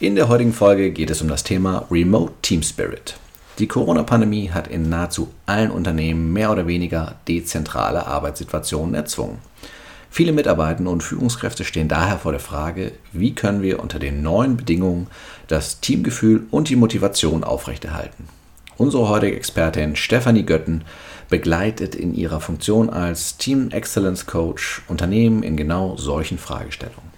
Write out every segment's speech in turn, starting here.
In der heutigen Folge geht es um das Thema Remote Team Spirit. Die Corona-Pandemie hat in nahezu allen Unternehmen mehr oder weniger dezentrale Arbeitssituationen erzwungen. Viele Mitarbeiter und Führungskräfte stehen daher vor der Frage, wie können wir unter den neuen Bedingungen das Teamgefühl und die Motivation aufrechterhalten. Unsere heutige Expertin Stefanie Götten begleitet in ihrer Funktion als Team Excellence Coach Unternehmen in genau solchen Fragestellungen.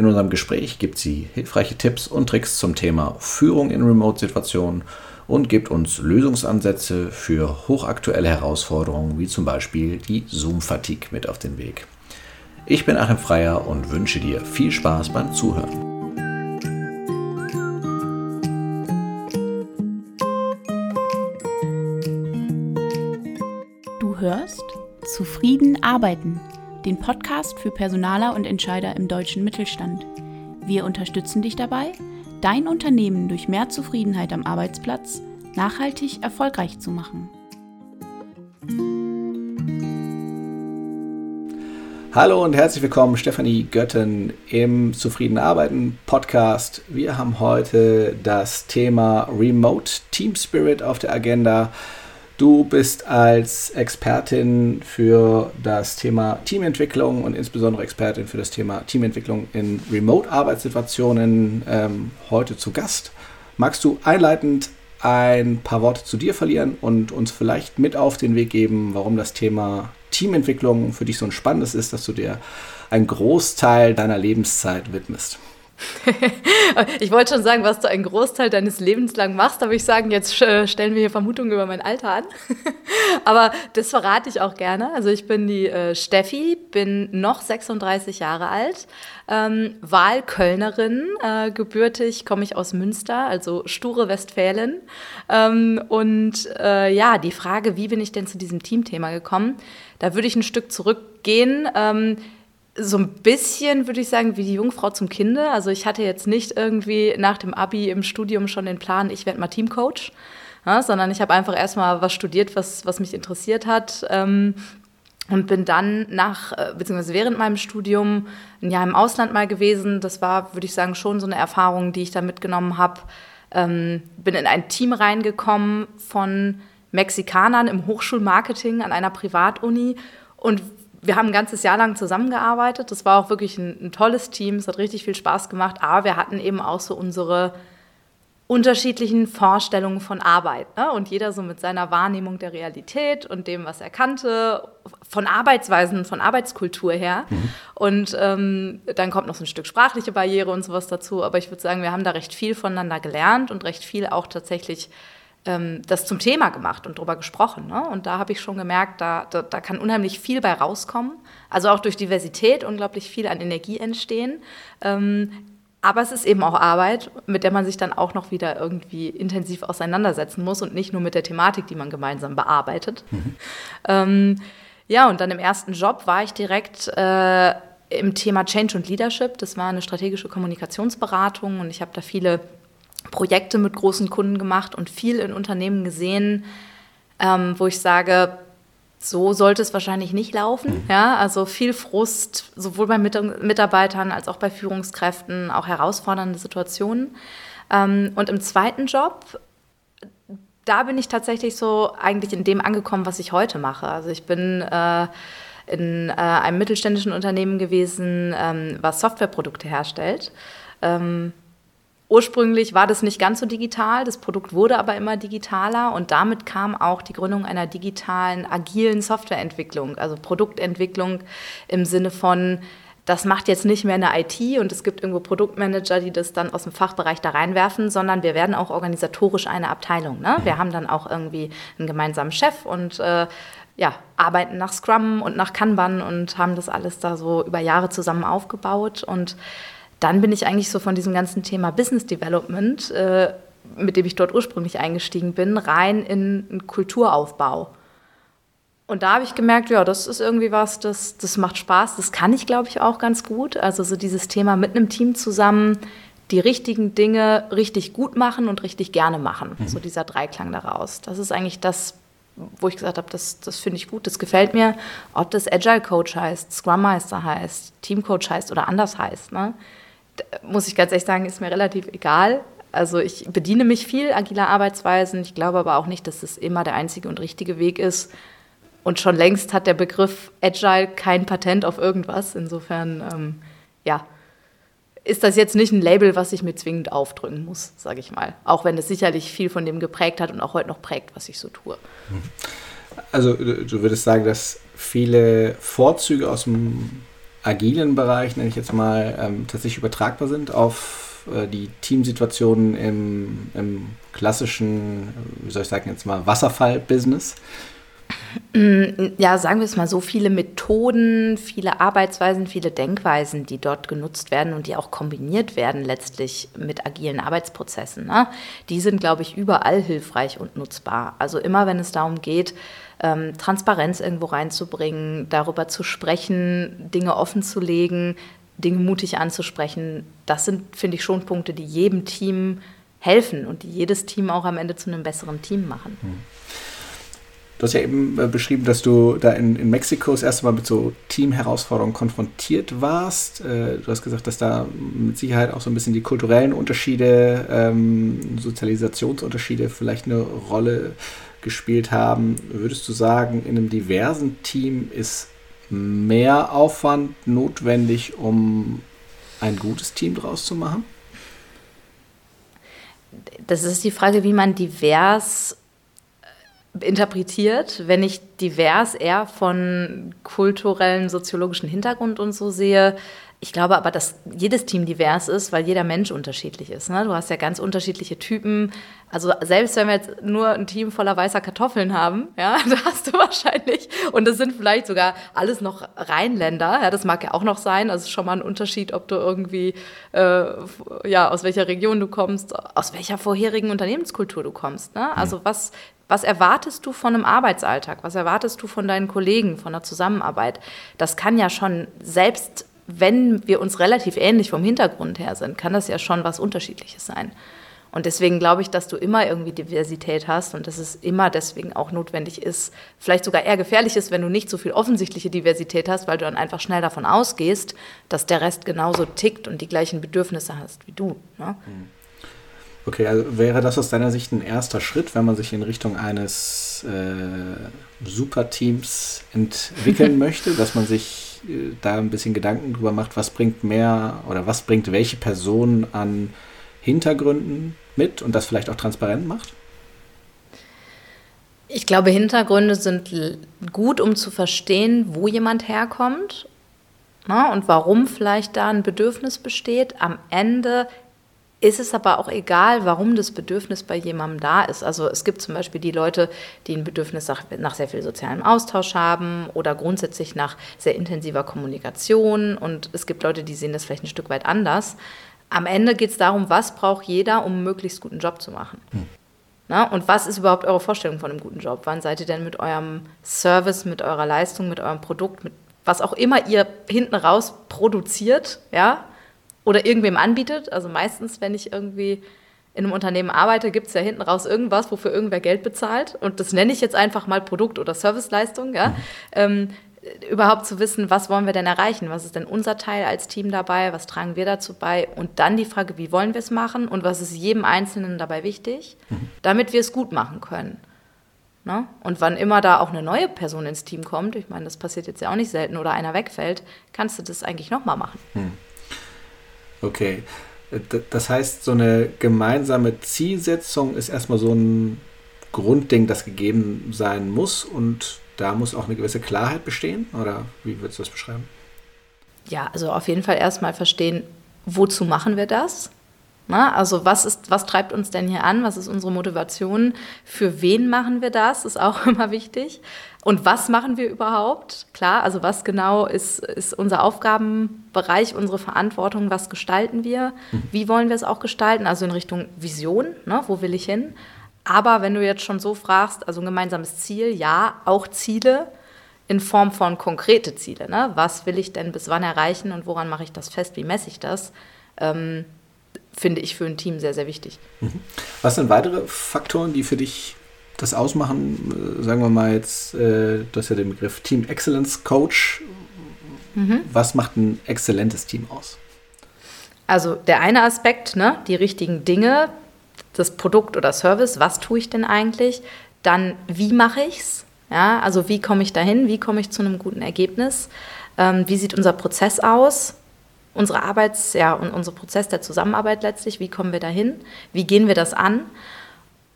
In unserem Gespräch gibt sie hilfreiche Tipps und Tricks zum Thema Führung in Remote-Situationen und gibt uns Lösungsansätze für hochaktuelle Herausforderungen wie zum Beispiel die Zoom-Fatigue mit auf den Weg. Ich bin Achim Freier und wünsche dir viel Spaß beim Zuhören. Du hörst Zufrieden arbeiten den Podcast für Personaler und Entscheider im deutschen Mittelstand. Wir unterstützen dich dabei, dein Unternehmen durch mehr Zufriedenheit am Arbeitsplatz nachhaltig erfolgreich zu machen. Hallo und herzlich willkommen, Stefanie Götten im Zufrieden Arbeiten Podcast. Wir haben heute das Thema Remote Team Spirit auf der Agenda. Du bist als Expertin für das Thema Teamentwicklung und insbesondere Expertin für das Thema Teamentwicklung in Remote-Arbeitssituationen ähm, heute zu Gast. Magst du einleitend ein paar Worte zu dir verlieren und uns vielleicht mit auf den Weg geben, warum das Thema Teamentwicklung für dich so ein spannendes ist, dass du dir einen Großteil deiner Lebenszeit widmest? ich wollte schon sagen, was du einen Großteil deines Lebens lang machst, aber ich sagen, jetzt äh, stellen wir hier Vermutungen über mein Alter an. aber das verrate ich auch gerne. Also ich bin die äh, Steffi, bin noch 36 Jahre alt, ähm, Wahlkölnerin, äh, gebürtig komme ich aus Münster, also sture Westfälen. Ähm, und äh, ja, die Frage, wie bin ich denn zu diesem Teamthema gekommen, da würde ich ein Stück zurückgehen. Ähm, so ein bisschen, würde ich sagen, wie die Jungfrau zum Kinde. Also ich hatte jetzt nicht irgendwie nach dem Abi im Studium schon den Plan, ich werde mal Teamcoach, ja, sondern ich habe einfach erstmal was studiert, was, was mich interessiert hat. Ähm, und bin dann nach, äh, beziehungsweise während meinem Studium ein Jahr im Ausland mal gewesen. Das war, würde ich sagen, schon so eine Erfahrung, die ich da mitgenommen habe. Ähm, bin in ein Team reingekommen von Mexikanern im Hochschulmarketing an einer Privatuni und wir haben ein ganzes Jahr lang zusammengearbeitet. Das war auch wirklich ein, ein, tolles Team. Es hat richtig viel Spaß gemacht. Aber wir hatten eben auch so unsere unterschiedlichen Vorstellungen von Arbeit. Ne? Und jeder so mit seiner Wahrnehmung der Realität und dem, was er kannte, von Arbeitsweisen, von Arbeitskultur her. Mhm. Und ähm, dann kommt noch so ein Stück sprachliche Barriere und sowas dazu. Aber ich würde sagen, wir haben da recht viel voneinander gelernt und recht viel auch tatsächlich ähm, das zum Thema gemacht und darüber gesprochen. Ne? Und da habe ich schon gemerkt, da, da, da, kann unheimlich viel bei rauskommen. Also auch durch Diversität unglaublich viel an Energie entstehen. Ähm, aber es ist eben auch Arbeit, mit der man sich dann auch noch wieder irgendwie intensiv auseinandersetzen muss und nicht nur mit der Thematik, die man gemeinsam bearbeitet. Mhm. Ähm, ja, und dann im ersten Job war ich direkt äh, im Thema Change und Leadership. Das war eine strategische Kommunikationsberatung und ich habe da viele Projekte mit großen Kunden gemacht und viel in Unternehmen gesehen, ähm, wo ich sage, so sollte es wahrscheinlich nicht laufen. Mhm. Ja, also viel Frust, sowohl bei Mitarbeitern als auch bei Führungskräften, auch herausfordernde Situationen. Ähm, und im zweiten Job, da bin ich tatsächlich so eigentlich in dem angekommen, was ich heute mache. Also ich bin äh, in äh, einem mittelständischen Unternehmen gewesen, ähm, was Softwareprodukte herstellt. Ähm, Ursprünglich war das nicht ganz so digital, das Produkt wurde aber immer digitaler und damit kam auch die Gründung einer digitalen, agilen Softwareentwicklung, also Produktentwicklung im Sinne von, das macht jetzt nicht mehr eine IT und es gibt irgendwo Produktmanager, die das dann aus dem Fachbereich da reinwerfen, sondern wir werden auch organisatorisch eine Abteilung. Ne? Wir haben dann auch irgendwie einen gemeinsamen Chef und äh, ja, arbeiten nach Scrum und nach Kanban und haben das alles da so über Jahre zusammen aufgebaut und dann bin ich eigentlich so von diesem ganzen Thema Business Development, äh, mit dem ich dort ursprünglich eingestiegen bin, rein in einen Kulturaufbau. Und da habe ich gemerkt, ja, das ist irgendwie was, das, das macht Spaß, das kann ich, glaube ich, auch ganz gut. Also so dieses Thema mit einem Team zusammen die richtigen Dinge richtig gut machen und richtig gerne machen. Mhm. So dieser Dreiklang daraus. Das ist eigentlich das, wo ich gesagt habe, das, das finde ich gut, das gefällt mir. Ob das Agile Coach heißt, Scrum Meister heißt, Team Coach heißt oder anders heißt. Ne? Muss ich ganz ehrlich sagen, ist mir relativ egal. Also ich bediene mich viel agiler Arbeitsweisen. Ich glaube aber auch nicht, dass es immer der einzige und richtige Weg ist. Und schon längst hat der Begriff Agile kein Patent auf irgendwas. Insofern, ähm, ja, ist das jetzt nicht ein Label, was ich mir zwingend aufdrücken muss, sage ich mal. Auch wenn es sicherlich viel von dem geprägt hat und auch heute noch prägt, was ich so tue. Also du würdest sagen, dass viele Vorzüge aus dem agilen Bereich, nenne ich jetzt mal, ähm, tatsächlich übertragbar sind auf äh, die Teamsituationen im, im klassischen, wie soll ich sagen, jetzt mal Wasserfall-Business? Ja, sagen wir es mal so, viele Methoden, viele Arbeitsweisen, viele Denkweisen, die dort genutzt werden und die auch kombiniert werden letztlich mit agilen Arbeitsprozessen, ne? die sind, glaube ich, überall hilfreich und nutzbar. Also immer, wenn es darum geht, ähm, Transparenz irgendwo reinzubringen, darüber zu sprechen, Dinge offen zu legen, Dinge mutig anzusprechen, das sind, finde ich, schon Punkte, die jedem Team helfen und die jedes Team auch am Ende zu einem besseren Team machen. Hm. Du hast ja eben äh, beschrieben, dass du da in, in Mexiko das erste Mal mit so Teamherausforderungen konfrontiert warst. Äh, du hast gesagt, dass da mit Sicherheit auch so ein bisschen die kulturellen Unterschiede, ähm, Sozialisationsunterschiede vielleicht eine Rolle gespielt haben. Würdest du sagen, in einem diversen Team ist mehr Aufwand notwendig, um ein gutes Team draus zu machen? Das ist die Frage, wie man divers interpretiert, wenn ich divers eher von kulturellen, soziologischen Hintergrund und so sehe. Ich glaube aber, dass jedes Team divers ist, weil jeder Mensch unterschiedlich ist. Ne? Du hast ja ganz unterschiedliche Typen. Also selbst wenn wir jetzt nur ein Team voller weißer Kartoffeln haben, ja, da hast du wahrscheinlich, und das sind vielleicht sogar alles noch Rheinländer, ja, das mag ja auch noch sein, also ist schon mal ein Unterschied, ob du irgendwie, äh, ja, aus welcher Region du kommst, aus welcher vorherigen Unternehmenskultur du kommst. Ne? Also was, was erwartest du von einem Arbeitsalltag? Was erwartest du von deinen Kollegen, von der Zusammenarbeit? Das kann ja schon, selbst wenn wir uns relativ ähnlich vom Hintergrund her sind, kann das ja schon was Unterschiedliches sein. Und deswegen glaube ich, dass du immer irgendwie Diversität hast und dass es immer deswegen auch notwendig ist, vielleicht sogar eher gefährlich ist, wenn du nicht so viel offensichtliche Diversität hast, weil du dann einfach schnell davon ausgehst, dass der Rest genauso tickt und die gleichen Bedürfnisse hast wie du. Ne? Mhm. Okay, also wäre das aus deiner Sicht ein erster Schritt, wenn man sich in Richtung eines äh, Superteams entwickeln möchte, dass man sich äh, da ein bisschen Gedanken drüber macht, was bringt mehr oder was bringt welche Person an Hintergründen mit und das vielleicht auch transparent macht? Ich glaube, Hintergründe sind gut, um zu verstehen, wo jemand herkommt ne, und warum vielleicht da ein Bedürfnis besteht. Am Ende ist es aber auch egal, warum das Bedürfnis bei jemandem da ist. Also es gibt zum Beispiel die Leute, die ein Bedürfnis nach, nach, sehr viel sozialem Austausch haben oder grundsätzlich nach sehr intensiver Kommunikation. Und es gibt Leute, die sehen das vielleicht ein Stück weit anders. Am Ende geht es darum, was braucht jeder, um einen möglichst guten Job zu machen. Hm. Na, und was ist überhaupt eure Vorstellung von einem guten Job? Wann seid ihr denn mit eurem Service, mit eurer Leistung, mit eurem Produkt, mit was auch immer ihr hinten raus produziert, ja, oder irgendwem anbietet. Also meistens, wenn ich irgendwie in einem Unternehmen arbeite, gibt es ja hinten raus irgendwas, wofür irgendwer Geld bezahlt. Und das nenne ich jetzt einfach mal Produkt- oder Serviceleistung. Ja? Mhm. Ähm, überhaupt zu wissen, was wollen wir denn erreichen? Was ist denn unser Teil als Team dabei? Was tragen wir dazu bei? Und dann die Frage, wie wollen wir es machen und was ist jedem Einzelnen dabei wichtig, mhm. damit wir es gut machen können. Ne? Und wann immer da auch eine neue Person ins Team kommt, ich meine, das passiert jetzt ja auch nicht selten, oder einer wegfällt, kannst du das eigentlich nochmal machen. Mhm. Okay. Das heißt, so eine gemeinsame Zielsetzung ist erstmal so ein Grundding, das gegeben sein muss und da muss auch eine gewisse Klarheit bestehen? Oder wie würdest du das beschreiben? Ja, also auf jeden Fall erstmal verstehen, wozu machen wir das? Na, also was, ist, was treibt uns denn hier an? Was ist unsere Motivation? Für wen machen wir das? Ist auch immer wichtig. Und was machen wir überhaupt? Klar, also was genau ist, ist unser Aufgabenbereich, unsere Verantwortung, was gestalten wir? Mhm. Wie wollen wir es auch gestalten? Also in Richtung Vision, ne? wo will ich hin? Aber wenn du jetzt schon so fragst, also ein gemeinsames Ziel, ja, auch Ziele in Form von konkrete Ziele. Ne? Was will ich denn bis wann erreichen und woran mache ich das fest? Wie messe ich das? Ähm, finde ich für ein Team sehr, sehr wichtig. Mhm. Was sind weitere Faktoren, die für dich das ausmachen, äh, sagen wir mal jetzt, äh, du hast ja den Begriff Team Excellence Coach. Mhm. Was macht ein exzellentes Team aus? Also der eine Aspekt, ne, die richtigen Dinge, das Produkt oder Service, was tue ich denn eigentlich? Dann, wie mache ich es? Ja, also wie komme ich dahin? Wie komme ich zu einem guten Ergebnis? Ähm, wie sieht unser Prozess aus? Unsere Arbeits-, ja, und unser Prozess der Zusammenarbeit letztlich, wie kommen wir dahin? Wie gehen wir das an?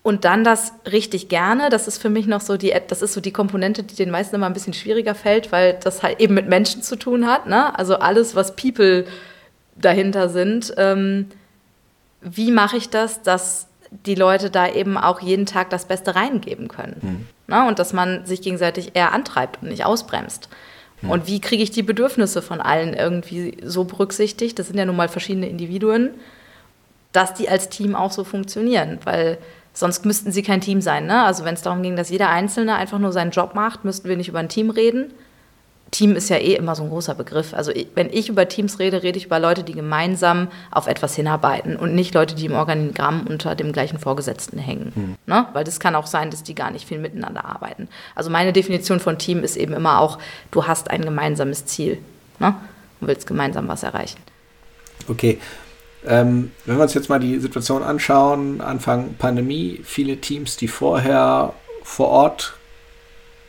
Und dann das richtig gerne, das ist für mich noch so die, das ist so die Komponente, die den meisten immer ein bisschen schwieriger fällt, weil das halt eben mit Menschen zu tun hat. Ne? Also alles, was People dahinter sind. Ähm, wie mache ich das, dass die Leute da eben auch jeden Tag das Beste reingeben können? Mhm. Ne? Und dass man sich gegenseitig eher antreibt und nicht ausbremst. Mhm. Und wie kriege ich die Bedürfnisse von allen irgendwie so berücksichtigt? Das sind ja nun mal verschiedene Individuen, dass die als Team auch so funktionieren, weil Sonst müssten sie kein Team sein. Ne? Also wenn es darum ging, dass jeder Einzelne einfach nur seinen Job macht, müssten wir nicht über ein Team reden. Team ist ja eh immer so ein großer Begriff. Also wenn ich über Teams rede, rede ich über Leute, die gemeinsam auf etwas hinarbeiten und nicht Leute, die im Organigramm unter dem gleichen Vorgesetzten hängen. Hm. Ne? Weil das kann auch sein, dass die gar nicht viel miteinander arbeiten. Also meine Definition von Team ist eben immer auch, du hast ein gemeinsames Ziel ne? und willst gemeinsam was erreichen. Okay, ähm, wenn wir uns jetzt mal die Situation anschauen, Anfang Pandemie, viele Teams, die vorher vor Ort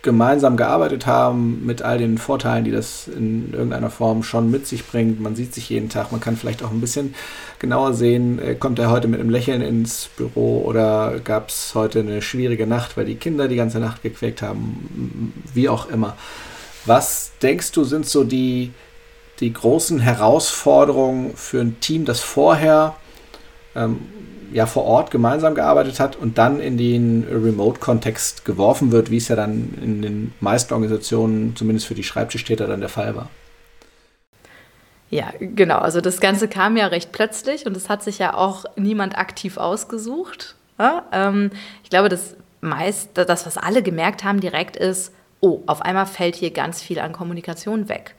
gemeinsam gearbeitet haben, mit all den Vorteilen, die das in irgendeiner Form schon mit sich bringt. Man sieht sich jeden Tag, man kann vielleicht auch ein bisschen genauer sehen, äh, kommt er heute mit einem Lächeln ins Büro oder gab es heute eine schwierige Nacht, weil die Kinder die ganze Nacht gequäkt haben, wie auch immer. Was denkst du, sind so die die großen Herausforderungen für ein Team, das vorher ähm, ja vor Ort gemeinsam gearbeitet hat und dann in den Remote-Kontext geworfen wird, wie es ja dann in den meisten Organisationen, zumindest für die Schreibtischtäter, dann der Fall war. Ja, genau. Also das Ganze kam ja recht plötzlich und es hat sich ja auch niemand aktiv ausgesucht. Ja? Ähm, ich glaube, das meist, das, was alle gemerkt haben direkt ist, oh, auf einmal fällt hier ganz viel an Kommunikation weg.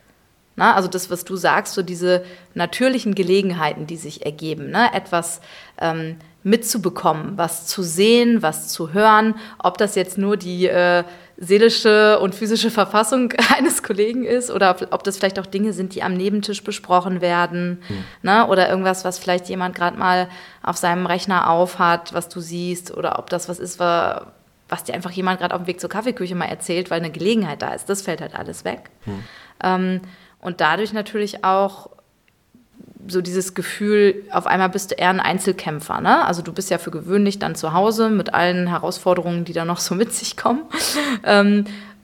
Na, also das, was du sagst, so diese natürlichen Gelegenheiten, die sich ergeben, ne? etwas ähm, mitzubekommen, was zu sehen, was zu hören, ob das jetzt nur die äh, seelische und physische Verfassung eines Kollegen ist oder ob das vielleicht auch Dinge sind, die am Nebentisch besprochen werden hm. ne? oder irgendwas, was vielleicht jemand gerade mal auf seinem Rechner aufhat, was du siehst oder ob das was ist, was dir einfach jemand gerade auf dem Weg zur Kaffeeküche mal erzählt, weil eine Gelegenheit da ist. Das fällt halt alles weg. Hm. Ähm, und dadurch natürlich auch so dieses Gefühl, auf einmal bist du eher ein Einzelkämpfer. Ne? Also du bist ja für gewöhnlich dann zu Hause mit allen Herausforderungen, die da noch so mit sich kommen.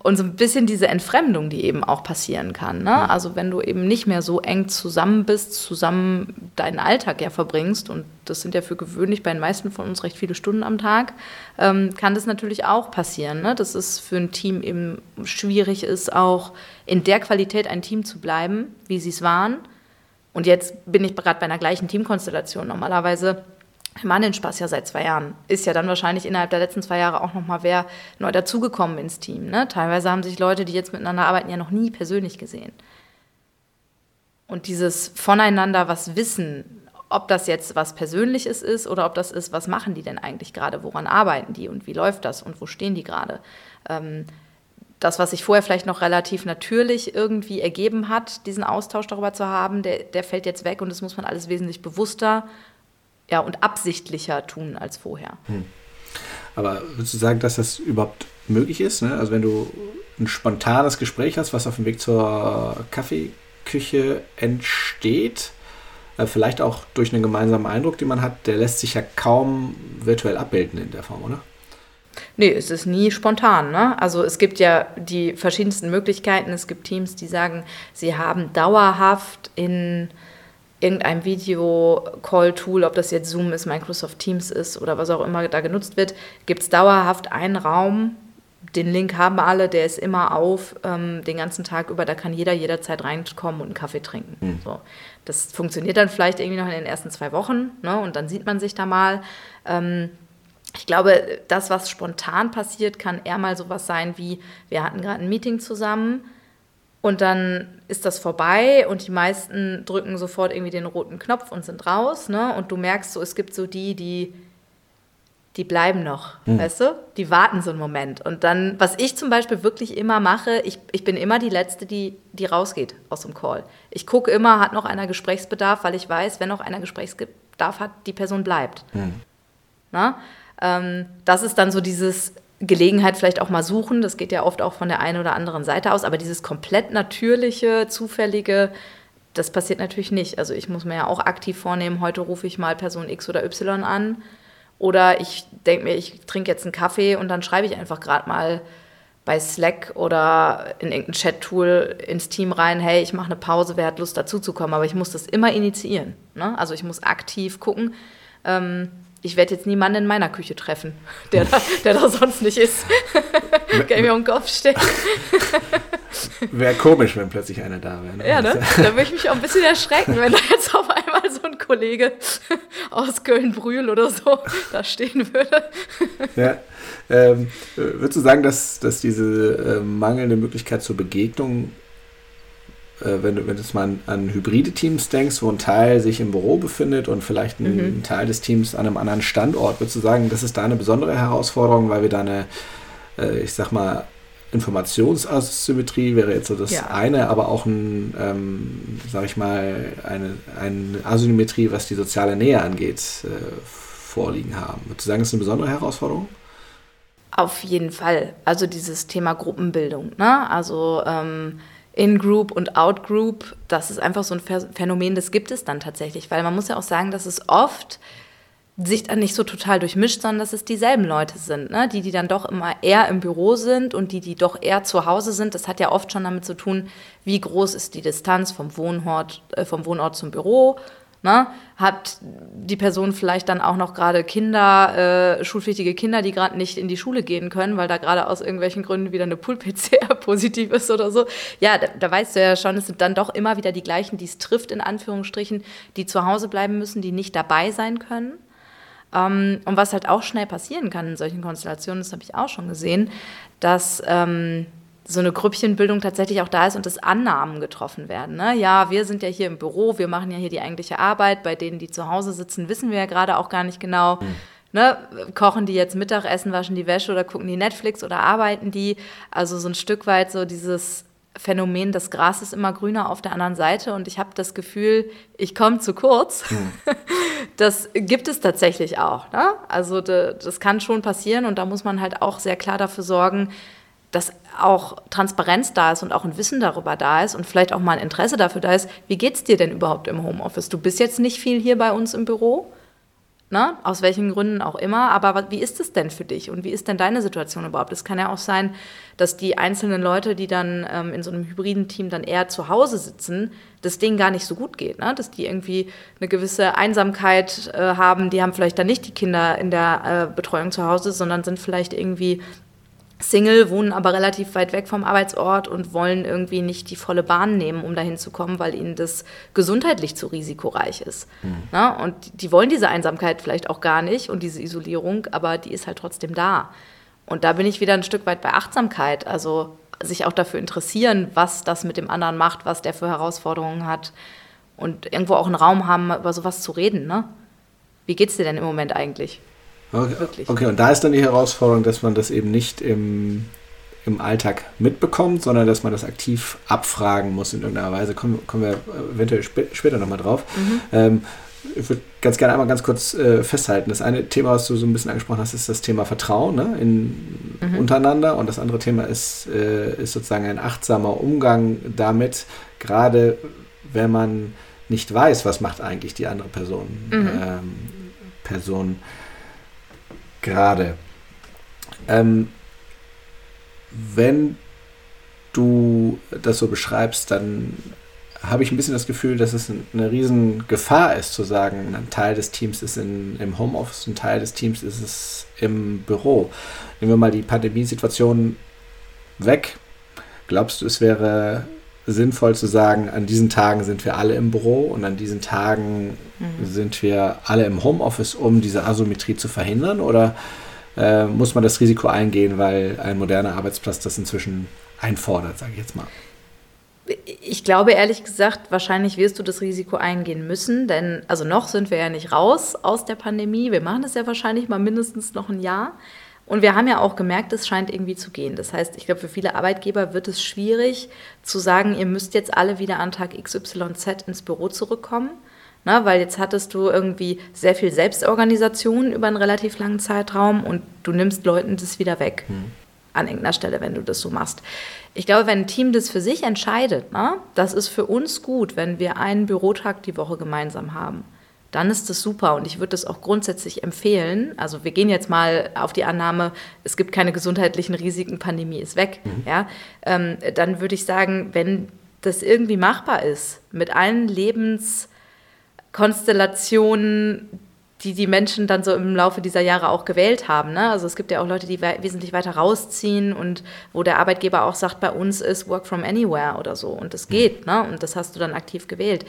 Und so ein bisschen diese Entfremdung, die eben auch passieren kann. Ne? Also wenn du eben nicht mehr so eng zusammen bist, zusammen deinen Alltag ja verbringst, und das sind ja für gewöhnlich bei den meisten von uns recht viele Stunden am Tag, ähm, kann das natürlich auch passieren, ne? dass es für ein Team eben schwierig ist, auch in der Qualität ein Team zu bleiben, wie sie es waren. Und jetzt bin ich gerade bei einer gleichen Teamkonstellation. Normalerweise wir machen den Spaß ja seit zwei Jahren. Ist ja dann wahrscheinlich innerhalb der letzten zwei Jahre auch nochmal wer neu dazugekommen ins Team. Ne? Teilweise haben sich Leute, die jetzt miteinander arbeiten, ja noch nie persönlich gesehen. Und dieses voneinander was wissen, ob das jetzt was Persönliches ist oder ob das ist, was machen die denn eigentlich gerade, woran arbeiten die und wie läuft das und wo stehen die gerade. Ähm, das, was sich vorher vielleicht noch relativ natürlich irgendwie ergeben hat, diesen Austausch darüber zu haben, der, der fällt jetzt weg und das muss man alles wesentlich bewusster ja, und absichtlicher tun als vorher. Hm. Aber würdest du sagen, dass das überhaupt möglich ist? Ne? Also wenn du ein spontanes Gespräch hast, was auf dem Weg zur Kaffeeküche entsteht, äh, vielleicht auch durch einen gemeinsamen Eindruck, den man hat, der lässt sich ja kaum virtuell abbilden in der Form, oder? Nee, es ist nie spontan. Ne? Also es gibt ja die verschiedensten Möglichkeiten. Es gibt Teams, die sagen, sie haben dauerhaft in irgendeinem Video-Call-Tool, ob das jetzt Zoom ist, Microsoft Teams ist oder was auch immer da genutzt wird, gibt es dauerhaft einen Raum, den Link haben alle, der ist immer auf, ähm, den ganzen Tag über, da kann jeder jederzeit reinkommen und einen Kaffee trinken. Mhm. So. Das funktioniert dann vielleicht irgendwie noch in den ersten zwei Wochen ne, und dann sieht man sich da mal. Ähm, ich glaube, das, was spontan passiert, kann eher mal sowas sein wie, wir hatten gerade ein Meeting zusammen, und dann ist das vorbei und die meisten drücken sofort irgendwie den roten Knopf und sind raus. Ne? Und du merkst so, es gibt so die, die die bleiben noch, hm. weißt du? Die warten so einen Moment. Und dann, was ich zum Beispiel wirklich immer mache, ich, ich bin immer die Letzte, die, die rausgeht aus dem Call. Ich gucke immer, hat noch einer Gesprächsbedarf, weil ich weiß, wenn noch einer Gesprächsbedarf hat, die Person bleibt. Hm. Na? Ähm, das ist dann so dieses Gelegenheit vielleicht auch mal suchen. Das geht ja oft auch von der einen oder anderen Seite aus. Aber dieses komplett natürliche, zufällige, das passiert natürlich nicht. Also ich muss mir ja auch aktiv vornehmen, heute rufe ich mal Person X oder Y an oder ich denke mir, ich trinke jetzt einen Kaffee und dann schreibe ich einfach gerade mal bei Slack oder in irgendein Chat-Tool ins Team rein, hey, ich mache eine Pause, wer hat Lust dazuzukommen. Aber ich muss das immer initiieren. Ne? Also ich muss aktiv gucken. Ähm, ich werde jetzt niemanden in meiner Küche treffen, der da, der da sonst nicht ist. Kann mir um den Kopf stellen. Wäre komisch, wenn plötzlich einer da wäre. Ne? Ja, ne? Da würde ich mich auch ein bisschen erschrecken, wenn da jetzt auf einmal so ein Kollege aus Köln-Brühl oder so da stehen würde. Ja. Ähm, würdest du sagen, dass, dass diese äh, mangelnde Möglichkeit zur Begegnung wenn du, wenn du mal an, an, hybride Teams denkst, wo ein Teil sich im Büro befindet und vielleicht ein, mhm. Teil des Teams an einem anderen Standort, würdest du sagen, das ist da eine besondere Herausforderung, weil wir da eine, äh, ich sag mal, Informationsasymmetrie wäre jetzt so das ja. eine, aber auch ein, ähm, sag ich mal, eine, eine Asymmetrie, was die soziale Nähe angeht, äh, vorliegen haben. Würdest du sagen, das ist eine besondere Herausforderung? Auf jeden Fall. Also dieses Thema Gruppenbildung. Ne? Also ähm, in-Group und Out-Group, das ist einfach so ein Phänomen, das gibt es dann tatsächlich, weil man muss ja auch sagen, dass es oft sich dann nicht so total durchmischt, sondern dass es dieselben Leute sind, ne? die, die dann doch immer eher im Büro sind und die, die doch eher zu Hause sind. Das hat ja oft schon damit zu tun, wie groß ist die Distanz vom Wohnort, äh, vom Wohnort zum Büro, Ne? Hat die Person vielleicht dann auch noch gerade Kinder, äh, schulpflichtige Kinder, die gerade nicht in die Schule gehen können, weil da gerade aus irgendwelchen Gründen wieder eine Pool-PCR positiv ist oder so. Ja, da, da, weißt du ja schon, es sind dann doch immer wieder die gleichen, die es trifft, in Anführungsstrichen, die zu Hause bleiben müssen, die nicht dabei sein können. Ähm, und was halt auch schnell passieren kann in solchen Konstellationen, das habe ich auch schon gesehen, dass ähm, so eine Grüppchenbildung tatsächlich auch da ist und dass Annahmen getroffen werden. Ne? Ja, wir sind ja hier im Büro, wir machen ja hier die eigentliche Arbeit. Bei denen, die zu Hause sitzen, wissen wir ja gerade auch gar nicht genau. Mhm. Ne, kochen die jetzt Mittagessen, waschen die Wäsche oder gucken die Netflix oder arbeiten die? Also so ein Stück weit so dieses Phänomen, das Gras ist immer grüner auf der anderen Seite und ich habe das Gefühl, ich komme zu kurz. Mhm. Das gibt es tatsächlich auch. Ne? Also das kann schon passieren und da muss man halt auch sehr klar dafür sorgen, dass auch Transparenz da ist und auch ein Wissen darüber da ist und vielleicht auch mal ein Interesse dafür da ist, wie geht es dir denn überhaupt im Homeoffice? Du bist jetzt nicht viel hier bei uns im Büro, ne? aus welchen Gründen auch immer, aber wie ist es denn für dich und wie ist denn deine Situation überhaupt? Es kann ja auch sein, dass die einzelnen Leute, die dann ähm, in so einem hybriden Team dann eher zu Hause sitzen, das denen gar nicht so gut geht, ne? dass die irgendwie eine gewisse Einsamkeit äh, haben, die haben vielleicht dann nicht die Kinder in der äh, Betreuung zu Hause, sondern sind vielleicht irgendwie Single, wohnen aber relativ weit weg vom Arbeitsort und wollen irgendwie nicht die volle Bahn nehmen, um dahin zu kommen, weil ihnen das gesundheitlich zu risikoreich ist. Mhm. Na, und die wollen diese Einsamkeit vielleicht auch gar nicht und diese Isolierung, aber die ist halt trotzdem da. Und da bin ich wieder ein Stück weit bei Achtsamkeit, also sich auch dafür interessieren, was das mit dem anderen macht, was der für Herausforderungen hat und irgendwo auch einen Raum haben, über sowas zu reden. Ne? Wie geht's dir denn im Moment eigentlich? Okay. Wirklich. okay, und da ist dann die Herausforderung, dass man das eben nicht im, im Alltag mitbekommt, sondern dass man das aktiv abfragen muss in irgendeiner Weise. Kommen, kommen wir eventuell sp später nochmal drauf. Mhm. Ähm, ich würde ganz gerne einmal ganz kurz äh, festhalten. Das eine Thema, was du so ein bisschen angesprochen hast, ist das Thema Vertrauen ne, in, mhm. untereinander. Und das andere Thema ist, äh, ist sozusagen ein achtsamer Umgang damit, gerade wenn man nicht weiß, was macht eigentlich die andere Person. Mhm. Ähm, Person gerade. Ähm, wenn du das so beschreibst, dann habe ich ein bisschen das Gefühl, dass es eine riesen Gefahr ist, zu sagen, ein Teil des Teams ist in, im Homeoffice, ein Teil des Teams ist es im Büro. Nehmen wir mal die Pandemiesituation weg. Glaubst du, es wäre sinnvoll zu sagen, an diesen Tagen sind wir alle im Büro und an diesen Tagen mhm. sind wir alle im Homeoffice, um diese Asymmetrie zu verhindern? Oder äh, muss man das Risiko eingehen, weil ein moderner Arbeitsplatz das inzwischen einfordert, sage ich jetzt mal? Ich glaube ehrlich gesagt, wahrscheinlich wirst du das Risiko eingehen müssen, denn also noch sind wir ja nicht raus aus der Pandemie. Wir machen das ja wahrscheinlich mal mindestens noch ein Jahr. Und wir haben ja auch gemerkt, es scheint irgendwie zu gehen. Das heißt, ich glaube, für viele Arbeitgeber wird es schwierig zu sagen, ihr müsst jetzt alle wieder an Tag XYZ ins Büro zurückkommen. Na, weil jetzt hattest du irgendwie sehr viel Selbstorganisation über einen relativ langen Zeitraum und du nimmst Leuten das wieder weg. Mhm. An irgendeiner Stelle, wenn du das so machst. Ich glaube, wenn ein Team das für sich entscheidet, na, das ist für uns gut, wenn wir einen Bürotag die Woche gemeinsam haben dann ist das super und ich würde das auch grundsätzlich empfehlen. Also wir gehen jetzt mal auf die Annahme, es gibt keine gesundheitlichen Risiken, Pandemie ist weg. Mhm. Ja, ähm, dann würde ich sagen, wenn das irgendwie machbar ist, mit allen Lebenskonstellationen, die die Menschen dann so im Laufe dieser Jahre auch gewählt haben. Ne? Also es gibt ja auch Leute, die we wesentlich weiter rausziehen und wo der Arbeitgeber auch sagt, bei uns ist Work from Anywhere oder so und das mhm. geht. Ne? Und das hast du dann aktiv gewählt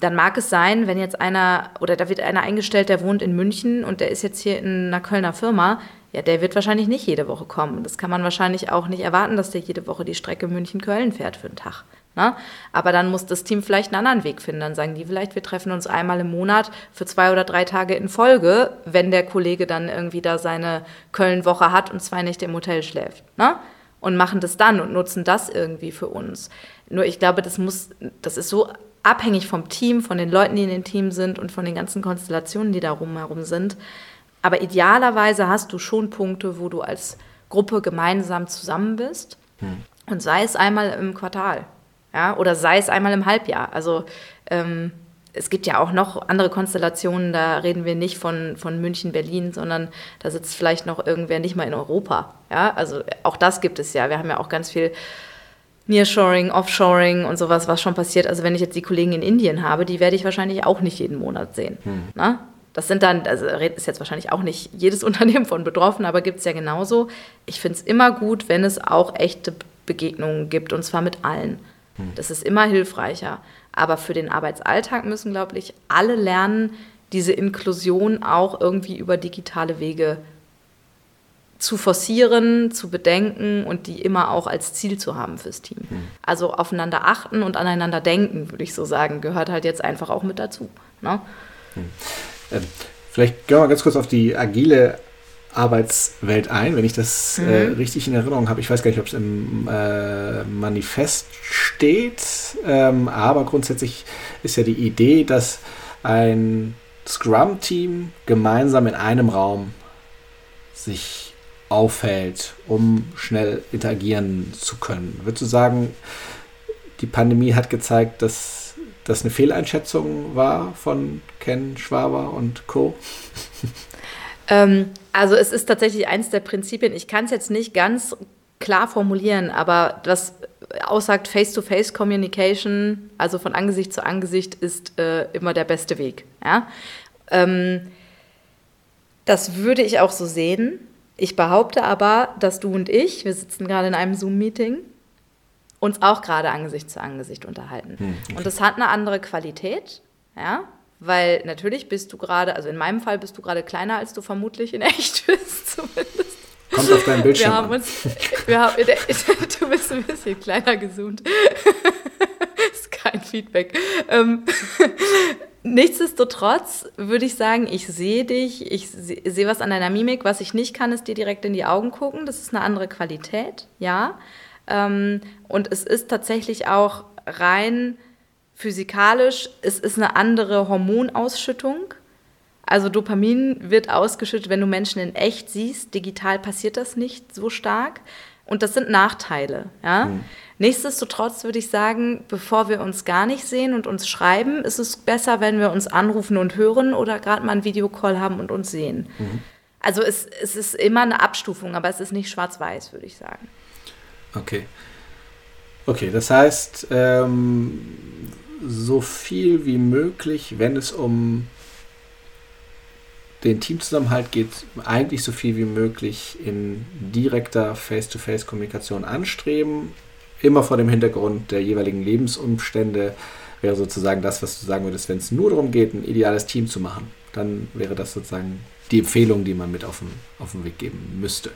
dann mag es sein, wenn jetzt einer oder da wird einer eingestellt, der wohnt in München und der ist jetzt hier in einer Kölner Firma, ja, der wird wahrscheinlich nicht jede Woche kommen. Das kann man wahrscheinlich auch nicht erwarten, dass der jede Woche die Strecke München-Köln fährt für einen Tag. Ne? Aber dann muss das Team vielleicht einen anderen Weg finden. Dann sagen die vielleicht, wir treffen uns einmal im Monat für zwei oder drei Tage in Folge, wenn der Kollege dann irgendwie da seine Köln-Woche hat und zwei Nächte im Hotel schläft. Ne? Und machen das dann und nutzen das irgendwie für uns. Nur ich glaube, das muss, das ist so abhängig vom Team, von den Leuten, die in dem Team sind und von den ganzen Konstellationen, die da rumherum sind. Aber idealerweise hast du schon Punkte, wo du als Gruppe gemeinsam zusammen bist. Hm. Und sei es einmal im Quartal, ja, oder sei es einmal im Halbjahr. Also ähm, es gibt ja auch noch andere Konstellationen, da reden wir nicht von, von München, Berlin, sondern da sitzt vielleicht noch irgendwer nicht mal in Europa. Ja, also auch das gibt es ja. Wir haben ja auch ganz viel Nearshoring, Offshoring und sowas, was schon passiert. Also wenn ich jetzt die Kollegen in Indien habe, die werde ich wahrscheinlich auch nicht jeden Monat sehen. Hm. Na? Das sind dann, also ist jetzt wahrscheinlich auch nicht jedes Unternehmen von betroffen, aber gibt es ja genauso. Ich finde es immer gut, wenn es auch echte Begegnungen gibt und zwar mit allen. Hm. Das ist immer hilfreicher. Aber für den Arbeitsalltag müssen, glaube ich, alle lernen, diese Inklusion auch irgendwie über digitale Wege zu forcieren, zu bedenken und die immer auch als Ziel zu haben fürs Team. Mhm. Also aufeinander achten und aneinander denken, würde ich so sagen, gehört halt jetzt einfach auch mit dazu. Ne? Mhm. Ähm, vielleicht gehen wir mal ganz kurz auf die agile Arbeitswelt ein, wenn ich das äh, mhm. äh, richtig in Erinnerung habe. Ich weiß gar nicht, ob es im äh, Manifest steht, ähm, aber grundsätzlich ist ja die Idee, dass ein Scrum-Team gemeinsam in einem Raum sich auffällt, um schnell interagieren zu können. Würdest du sagen, die Pandemie hat gezeigt, dass das eine Fehleinschätzung war von Ken Schwaber und Co.? Ähm, also es ist tatsächlich eins der Prinzipien. Ich kann es jetzt nicht ganz klar formulieren, aber was aussagt, Face-to-Face-Communication, also von Angesicht zu Angesicht, ist äh, immer der beste Weg. Ja? Ähm, das würde ich auch so sehen. Ich behaupte aber, dass du und ich, wir sitzen gerade in einem Zoom-Meeting, uns auch gerade Angesicht zu Angesicht unterhalten. Hm, okay. Und das hat eine andere Qualität, ja, weil natürlich bist du gerade, also in meinem Fall bist du gerade kleiner, als du vermutlich in echt bist, zumindest. Kommt auf deinen Bildschirm. Wir haben uns, wir haben, du bist ein bisschen kleiner gezoomt. Ist kein Feedback. Ähm, Nichtsdestotrotz würde ich sagen, ich sehe dich, ich sehe was an deiner Mimik. Was ich nicht kann, ist dir direkt in die Augen gucken. Das ist eine andere Qualität, ja. Ähm, und es ist tatsächlich auch rein physikalisch, es ist eine andere Hormonausschüttung. Also Dopamin wird ausgeschüttet, wenn du Menschen in echt siehst. Digital passiert das nicht so stark. Und das sind Nachteile, ja. Mhm. Nichtsdestotrotz würde ich sagen, bevor wir uns gar nicht sehen und uns schreiben, ist es besser, wenn wir uns anrufen und hören oder gerade mal einen Videocall haben und uns sehen. Mhm. Also es, es ist immer eine Abstufung, aber es ist nicht schwarz-weiß, würde ich sagen. Okay. Okay, das heißt, ähm, so viel wie möglich, wenn es um den Teamzusammenhalt geht, eigentlich so viel wie möglich in direkter Face-to-Face-Kommunikation anstreben, immer vor dem Hintergrund der jeweiligen Lebensumstände wäre sozusagen das, was du sagen würdest, wenn es nur darum geht, ein ideales Team zu machen. Dann wäre das sozusagen die Empfehlung, die man mit auf den, auf den Weg geben müsste.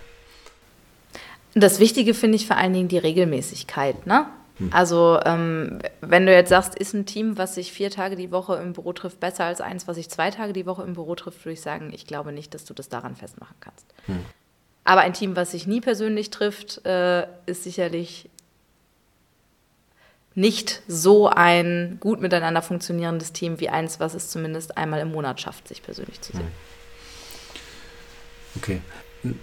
Das Wichtige finde ich vor allen Dingen die Regelmäßigkeit. Ne? Hm. Also ähm, wenn du jetzt sagst, ist ein Team, was sich vier Tage die Woche im Büro trifft, besser als eins, was sich zwei Tage die Woche im Büro trifft, würde ich sagen, ich glaube nicht, dass du das daran festmachen kannst. Hm. Aber ein Team, was sich nie persönlich trifft, äh, ist sicherlich nicht so ein gut miteinander funktionierendes Team wie eins, was es zumindest einmal im Monat schafft, sich persönlich zu sehen. Hm. Okay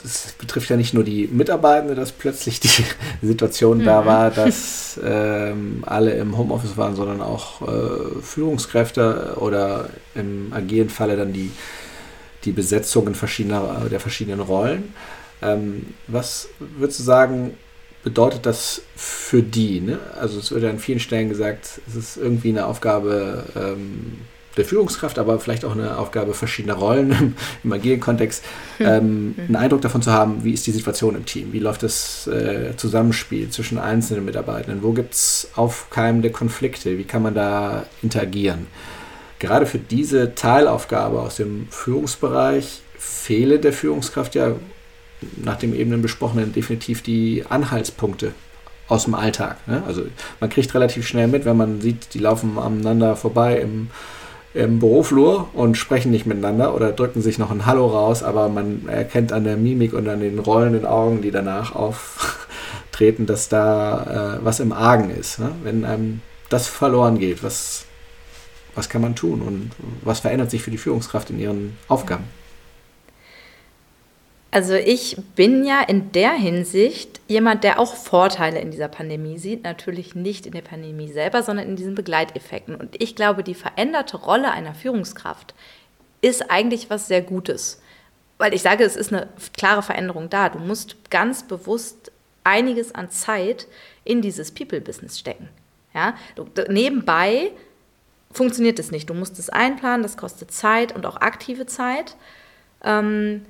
das betrifft ja nicht nur die Mitarbeitenden, dass plötzlich die Situation mhm. da war, dass ähm, alle im Homeoffice waren, sondern auch äh, Führungskräfte oder im agilen Falle dann die, die Besetzung verschiedener, der verschiedenen Rollen. Ähm, was würdest du sagen, bedeutet das für die? Ne? Also es wird ja an vielen Stellen gesagt, es ist irgendwie eine Aufgabe ähm, der Führungskraft, aber vielleicht auch eine Aufgabe verschiedener Rollen im, im agilen Kontext, hm. ähm, einen Eindruck davon zu haben, wie ist die Situation im Team, wie läuft das äh, Zusammenspiel zwischen einzelnen Mitarbeitenden, wo gibt es aufkeimende Konflikte, wie kann man da interagieren. Gerade für diese Teilaufgabe aus dem Führungsbereich fehle der Führungskraft ja nach dem eben besprochenen definitiv die Anhaltspunkte aus dem Alltag. Ne? Also man kriegt relativ schnell mit, wenn man sieht, die laufen aneinander vorbei im im Büroflur und sprechen nicht miteinander oder drücken sich noch ein Hallo raus, aber man erkennt an der Mimik und an den rollenden Augen, die danach auftreten, dass da äh, was im Argen ist. Ne? Wenn einem das verloren geht, was, was kann man tun und was verändert sich für die Führungskraft in ihren Aufgaben? Also ich bin ja in der Hinsicht jemand, der auch Vorteile in dieser Pandemie sieht. Natürlich nicht in der Pandemie selber, sondern in diesen Begleiteffekten. Und ich glaube, die veränderte Rolle einer Führungskraft ist eigentlich was sehr Gutes. Weil ich sage, es ist eine klare Veränderung da. Du musst ganz bewusst einiges an Zeit in dieses People-Business stecken. Ja? Du, nebenbei funktioniert es nicht. Du musst es einplanen, das kostet Zeit und auch aktive Zeit. Ähm,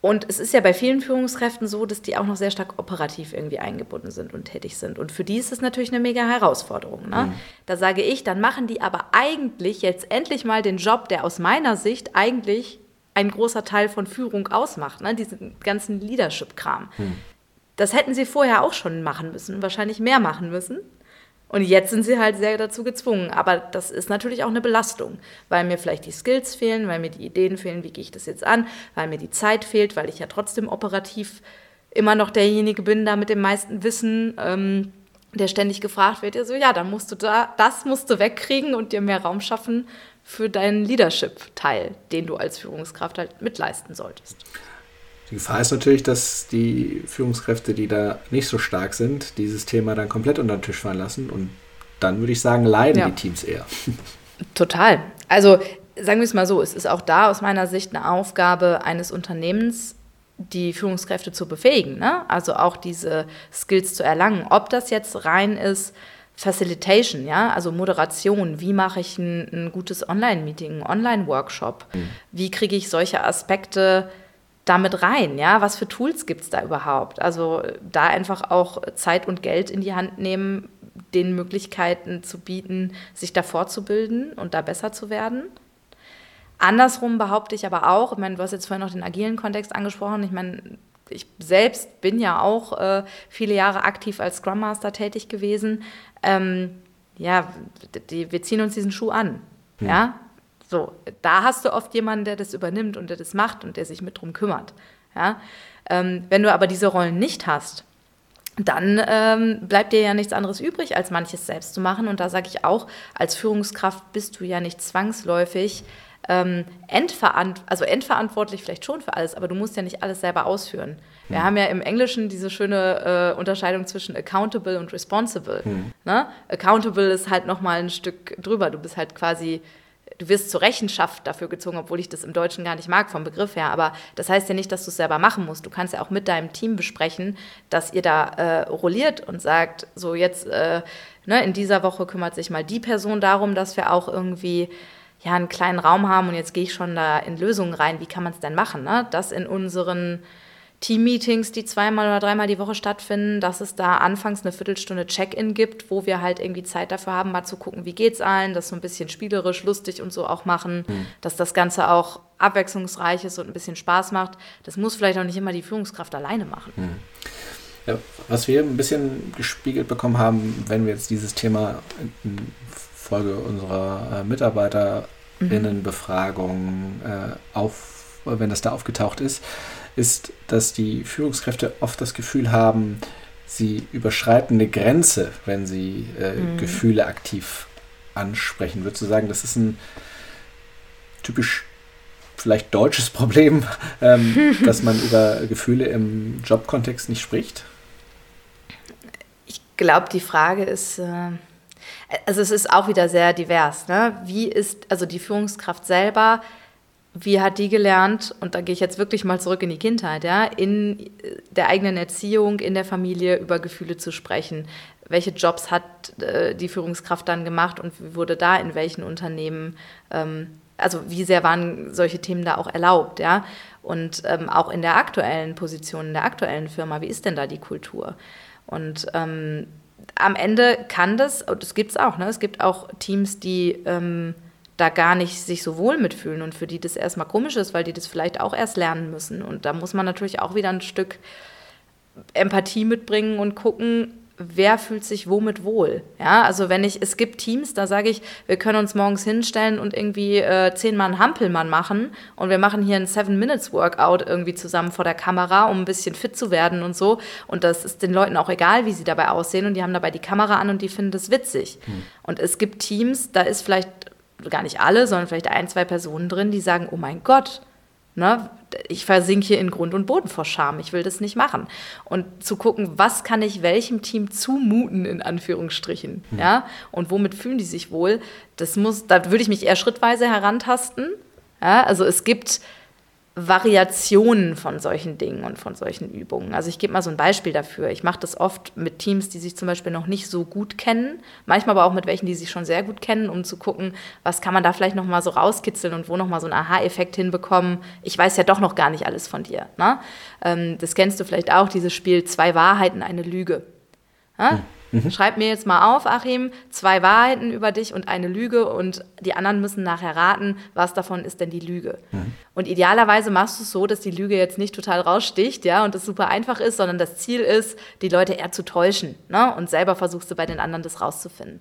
und es ist ja bei vielen Führungskräften so, dass die auch noch sehr stark operativ irgendwie eingebunden sind und tätig sind. Und für die ist es natürlich eine mega Herausforderung. Ne? Mhm. Da sage ich, dann machen die aber eigentlich jetzt endlich mal den Job, der aus meiner Sicht eigentlich ein großer Teil von Führung ausmacht, ne? diesen ganzen Leadership-Kram. Mhm. Das hätten sie vorher auch schon machen müssen, wahrscheinlich mehr machen müssen. Und jetzt sind sie halt sehr dazu gezwungen. Aber das ist natürlich auch eine Belastung, weil mir vielleicht die Skills fehlen, weil mir die Ideen fehlen, wie gehe ich das jetzt an, weil mir die Zeit fehlt, weil ich ja trotzdem operativ immer noch derjenige bin, da mit dem meisten Wissen, ähm, der ständig gefragt wird, ja so, ja, dann musst du da, das musst du wegkriegen und dir mehr Raum schaffen für deinen Leadership-Teil, den du als Führungskraft halt mitleisten solltest. Die Gefahr ist natürlich, dass die Führungskräfte, die da nicht so stark sind, dieses Thema dann komplett unter den Tisch fallen lassen. Und dann würde ich sagen, leiden ja. die Teams eher. Total. Also sagen wir es mal so, es ist auch da aus meiner Sicht eine Aufgabe eines Unternehmens, die Führungskräfte zu befähigen. Ne? Also auch diese Skills zu erlangen. Ob das jetzt rein ist, Facilitation, ja, also Moderation, wie mache ich ein, ein gutes Online-Meeting, einen Online-Workshop, mhm. wie kriege ich solche Aspekte damit rein? Ja, was für Tools gibt es da überhaupt? Also da einfach auch Zeit und Geld in die Hand nehmen, den Möglichkeiten zu bieten, sich da fortzubilden und da besser zu werden. Andersrum behaupte ich aber auch, ich meine, du hast jetzt vorhin noch den agilen Kontext angesprochen, ich meine, ich selbst bin ja auch äh, viele Jahre aktiv als Scrum Master tätig gewesen. Ähm, ja, die, wir ziehen uns diesen Schuh an. Hm. Ja, so, da hast du oft jemanden, der das übernimmt und der das macht und der sich mit drum kümmert. Ja? Ähm, wenn du aber diese Rollen nicht hast, dann ähm, bleibt dir ja nichts anderes übrig, als manches selbst zu machen. Und da sage ich auch, als Führungskraft bist du ja nicht zwangsläufig ähm, entverant also entverantwortlich vielleicht schon für alles, aber du musst ja nicht alles selber ausführen. Wir hm. haben ja im Englischen diese schöne äh, Unterscheidung zwischen accountable und responsible. Hm. Ne? Accountable ist halt noch mal ein Stück drüber. Du bist halt quasi du wirst zur Rechenschaft dafür gezogen, obwohl ich das im Deutschen gar nicht mag vom Begriff her. Aber das heißt ja nicht, dass du es selber machen musst. Du kannst ja auch mit deinem Team besprechen, dass ihr da äh, rolliert und sagt, so jetzt äh, ne, in dieser Woche kümmert sich mal die Person darum, dass wir auch irgendwie ja einen kleinen Raum haben und jetzt gehe ich schon da in Lösungen rein. Wie kann man es denn machen? Ne? Das in unseren Team-Meetings, die zweimal oder dreimal die Woche stattfinden, dass es da anfangs eine Viertelstunde Check-in gibt, wo wir halt irgendwie Zeit dafür haben, mal zu gucken, wie geht's allen, das so ein bisschen spielerisch, lustig und so auch machen, mhm. dass das Ganze auch abwechslungsreich ist und ein bisschen Spaß macht. Das muss vielleicht auch nicht immer die Führungskraft alleine machen. Mhm. Was wir ein bisschen gespiegelt bekommen haben, wenn wir jetzt dieses Thema in Folge unserer äh, Mitarbeiterinnenbefragung äh, auf, wenn das da aufgetaucht ist, ist, dass die Führungskräfte oft das Gefühl haben, sie überschreiten eine Grenze, wenn sie äh, mhm. Gefühle aktiv ansprechen. Würdest du sagen, das ist ein typisch vielleicht deutsches Problem, ähm, dass man über Gefühle im Jobkontext nicht spricht? Ich glaube, die Frage ist, äh, also es ist auch wieder sehr divers. Ne? Wie ist also die Führungskraft selber? Wie hat die gelernt, und da gehe ich jetzt wirklich mal zurück in die Kindheit, ja, in der eigenen Erziehung, in der Familie über Gefühle zu sprechen? Welche Jobs hat äh, die Führungskraft dann gemacht und wie wurde da in welchen Unternehmen ähm, also wie sehr waren solche Themen da auch erlaubt, ja? Und ähm, auch in der aktuellen Position, in der aktuellen Firma, wie ist denn da die Kultur? Und ähm, am Ende kann das, das gibt es auch, ne? es gibt auch Teams, die ähm, da gar nicht sich so wohl mitfühlen und für die das erstmal komisch ist, weil die das vielleicht auch erst lernen müssen. Und da muss man natürlich auch wieder ein Stück Empathie mitbringen und gucken, wer fühlt sich womit wohl. Ja, also wenn ich, es gibt Teams, da sage ich, wir können uns morgens hinstellen und irgendwie äh, zehnmal einen Hampelmann machen und wir machen hier ein Seven-Minutes-Workout irgendwie zusammen vor der Kamera, um ein bisschen fit zu werden und so. Und das ist den Leuten auch egal, wie sie dabei aussehen und die haben dabei die Kamera an und die finden das witzig. Hm. Und es gibt Teams, da ist vielleicht gar nicht alle, sondern vielleicht ein, zwei Personen drin, die sagen, oh mein Gott, Ne? Ich versinke hier in Grund und Boden vor Scham. Ich will das nicht machen. Und zu gucken, was kann ich welchem Team zumuten, in Anführungsstrichen. Hm. Ja? Und womit fühlen die sich wohl? Das muss, da würde ich mich eher schrittweise herantasten. Ja? Also es gibt Variationen von solchen Dingen und von solchen Übungen. Also ich gebe mal so ein Beispiel dafür. Ich mache das oft mit Teams, die sich zum Beispiel noch nicht so gut kennen, manchmal aber auch mit welchen, die sich schon sehr gut kennen, um zu gucken, was kann man da vielleicht noch mal so rauskitzeln und wo noch mal so einen Aha-Effekt hinbekommen. Ich weiß ja doch noch gar nicht alles von dir. Ne? Ähm, das kennst du vielleicht auch, dieses Spiel Zwei Wahrheiten, eine Lüge. Ja? Hm. Mhm. Schreib mir jetzt mal auf, Achim, zwei Wahrheiten über dich und eine Lüge und die anderen müssen nachher raten, was davon ist denn die Lüge. Mhm. Und idealerweise machst du es so, dass die Lüge jetzt nicht total raussticht, ja, und das super einfach ist, sondern das Ziel ist, die Leute eher zu täuschen, ne? Und selber versuchst du bei den anderen das rauszufinden.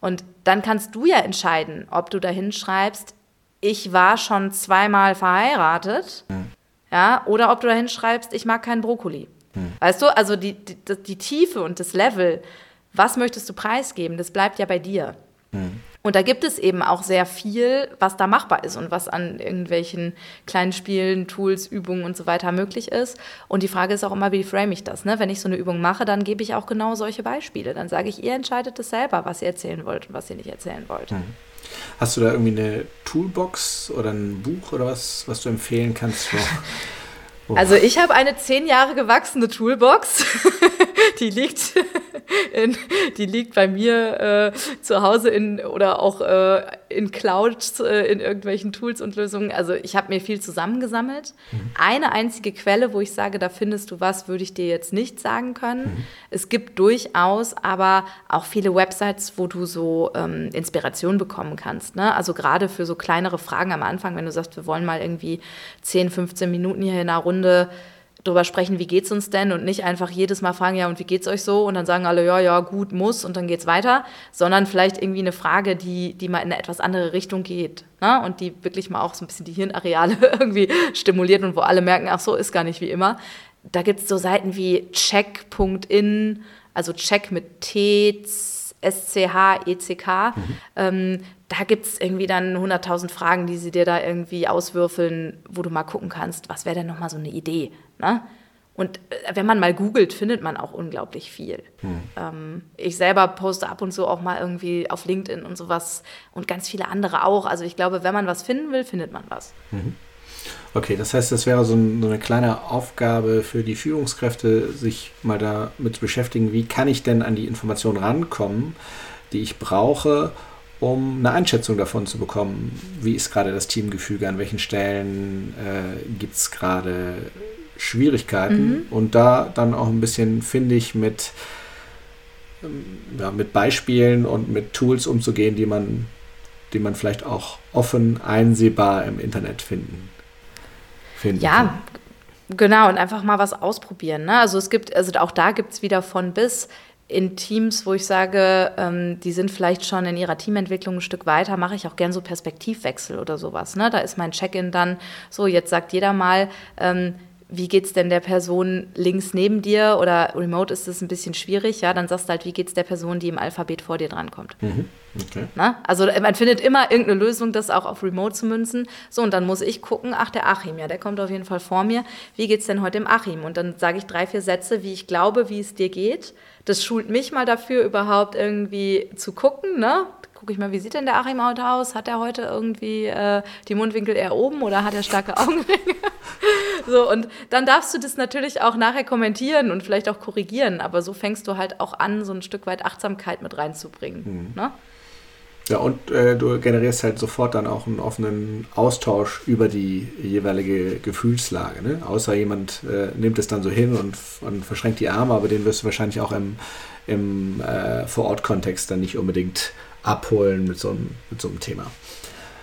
Und dann kannst du ja entscheiden, ob du da hinschreibst, ich war schon zweimal verheiratet, mhm. ja, oder ob du da hinschreibst, ich mag keinen Brokkoli. Hm. Weißt du, also die, die, die, Tiefe und das Level, was möchtest du preisgeben, das bleibt ja bei dir. Hm. Und da gibt es eben auch sehr viel, was da machbar ist und was an irgendwelchen kleinen Spielen, Tools, Übungen und so weiter möglich ist. Und die Frage ist auch immer, wie frame ich das? Ne? Wenn ich so eine Übung mache, dann gebe ich auch genau solche Beispiele. Dann sage ich, ihr entscheidet es selber, was ihr erzählen wollt und was ihr nicht erzählen wollt. Mhm. Hast du da irgendwie eine Toolbox oder ein Buch oder was, was du empfehlen kannst? Also ich habe eine zehn Jahre gewachsene Toolbox. die liegt, in, die liegt bei mir äh, zu Hause in oder auch äh, in Clouds, äh, in irgendwelchen Tools und Lösungen. Also ich habe mir viel zusammengesammelt. Mhm. Eine einzige Quelle, wo ich sage, da findest du was, würde ich dir jetzt nicht sagen können. Mhm. Es gibt durchaus aber auch viele Websites, wo du so ähm, Inspiration bekommen kannst. Ne? Also gerade für so kleinere Fragen am Anfang, wenn du sagst, wir wollen mal irgendwie 10, 15 Minuten hier in einer Runde drüber sprechen, wie geht's uns denn und nicht einfach jedes Mal fragen, ja, und wie geht's euch so? Und dann sagen alle, ja, ja, gut, muss und dann geht's weiter, sondern vielleicht irgendwie eine Frage, die, die mal in eine etwas andere Richtung geht ne? und die wirklich mal auch so ein bisschen die Hirnareale irgendwie stimuliert und wo alle merken, ach so, ist gar nicht wie immer. Da gibt's so Seiten wie check.in, also check mit T, S-C-H-E-C-K. Mhm. Ähm, da gibt es irgendwie dann 100.000 Fragen, die sie dir da irgendwie auswürfeln, wo du mal gucken kannst, was wäre denn nochmal so eine Idee? Ne? Und äh, wenn man mal googelt, findet man auch unglaublich viel. Hm. Ähm, ich selber poste ab und zu auch mal irgendwie auf LinkedIn und sowas und ganz viele andere auch. Also ich glaube, wenn man was finden will, findet man was. Mhm. Okay, das heißt, das wäre so, ein, so, eine kleine Aufgabe für die Führungskräfte, sich mal damit zu beschäftigen, wie kann ich denn an die Informationen rankommen, die ich brauche, um eine Einschätzung davon zu bekommen, wie ist gerade das Teamgefüge, an welchen Stellen äh, gibt es gerade Schwierigkeiten mhm. und da dann auch ein bisschen, finde ich, mit, ähm, ja, mit Beispielen und mit Tools umzugehen, die man, die man vielleicht auch offen einsehbar im Internet finden. finden ja, kann. Genau, und einfach mal was ausprobieren. Ne? Also es gibt, also auch da gibt es wieder von bis in Teams, wo ich sage, ähm, die sind vielleicht schon in ihrer Teamentwicklung ein Stück weiter, mache ich auch gern so Perspektivwechsel oder sowas. Ne? Da ist mein Check-in dann so, jetzt sagt jeder mal, ähm, wie geht es denn der Person links neben dir oder remote ist es ein bisschen schwierig, ja, dann sagst du halt, wie geht es der Person, die im Alphabet vor dir drankommt. Mhm. Okay. Na? Also man findet immer irgendeine Lösung, das auch auf remote zu münzen. So, und dann muss ich gucken, ach, der Achim, ja, der kommt auf jeden Fall vor mir. Wie geht es denn heute dem Achim? Und dann sage ich drei, vier Sätze, wie ich glaube, wie es dir geht. Das schult mich mal dafür, überhaupt irgendwie zu gucken, ne? gucke ich mal, wie sieht denn der Achim heute aus? Hat er heute irgendwie äh, die Mundwinkel eher oben oder hat er starke Augenringe? so, und dann darfst du das natürlich auch nachher kommentieren und vielleicht auch korrigieren, aber so fängst du halt auch an, so ein Stück weit Achtsamkeit mit reinzubringen. Mhm. Ne? Ja, und äh, du generierst halt sofort dann auch einen offenen Austausch über die jeweilige Gefühlslage. Ne? Außer jemand äh, nimmt es dann so hin und, und, verschränkt die Arme, aber den wirst du wahrscheinlich auch im, im äh, Vor-Ort-Kontext dann nicht unbedingt abholen mit so einem, mit so einem Thema.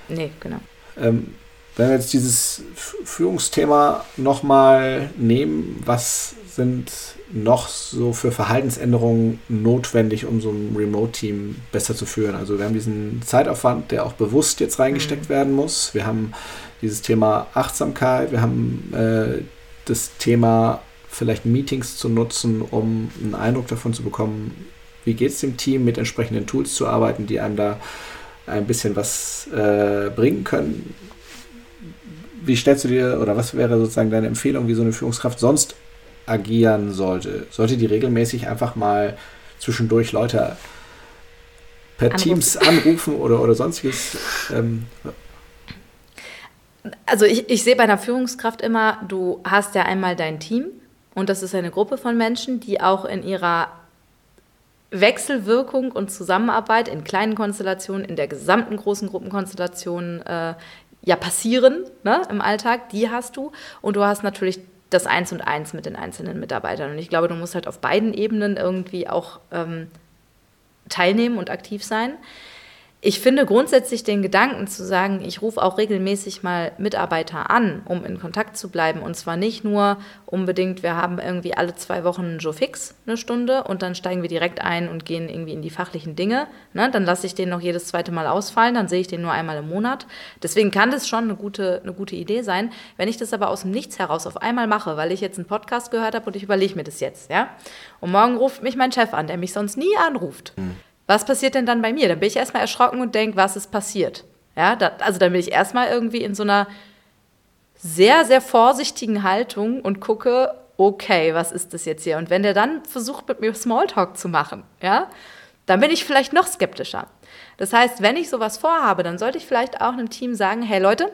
Nee, genau. Ähm, wenn wir jetzt dieses Führungsthema nochmal nehmen, was sind noch so für Verhaltensänderungen notwendig, um so ein Remote-Team besser zu führen? Also wir haben diesen Zeitaufwand, der auch bewusst jetzt reingesteckt mhm. werden muss. Wir haben dieses Thema Achtsamkeit, wir haben äh, das Thema vielleicht Meetings zu nutzen, um einen Eindruck davon zu bekommen, wie geht es dem Team, mit entsprechenden Tools zu arbeiten, die einem da ein bisschen was äh, bringen können. Wie stellst du dir oder was wäre sozusagen deine Empfehlung, wie so eine Führungskraft sonst agieren sollte? Sollte die regelmäßig einfach mal zwischendurch Leute per anrufen. Teams anrufen oder, oder sonstiges? Ähm, also ich, ich sehe bei einer Führungskraft immer, du hast ja einmal dein Team und das ist eine Gruppe von Menschen, die auch in ihrer Wechselwirkung und Zusammenarbeit in kleinen Konstellationen, in der gesamten großen Gruppenkonstellation äh, ja passieren ne, im Alltag, die hast du. Und du hast natürlich das Eins und Eins mit den einzelnen Mitarbeitern. Und ich glaube, du musst halt auf beiden Ebenen irgendwie auch ähm, teilnehmen und aktiv sein. Ich finde grundsätzlich den Gedanken zu sagen, ich rufe auch regelmäßig mal Mitarbeiter an, um in Kontakt zu bleiben. Und zwar nicht nur unbedingt, wir haben irgendwie alle zwei Wochen Joe Fix, eine Stunde, und dann steigen wir direkt ein und gehen irgendwie in die fachlichen Dinge. Ne? Dann lasse ich den noch jedes zweite Mal ausfallen, dann sehe ich den nur einmal im Monat. Deswegen kann das schon eine gute, eine gute Idee sein. Wenn ich das aber aus dem Nichts heraus auf einmal mache, weil ich jetzt einen Podcast gehört habe und ich überlege mir das jetzt, ja. Und morgen ruft mich mein Chef an, der mich sonst nie anruft. Mhm was passiert denn dann bei mir? Dann bin ich erstmal erschrocken und denke, was ist passiert? Ja, da, also dann bin ich erstmal irgendwie in so einer sehr, sehr vorsichtigen Haltung und gucke, okay, was ist das jetzt hier? Und wenn der dann versucht, mit mir Smalltalk zu machen, ja, dann bin ich vielleicht noch skeptischer. Das heißt, wenn ich sowas vorhabe, dann sollte ich vielleicht auch einem Team sagen, hey Leute,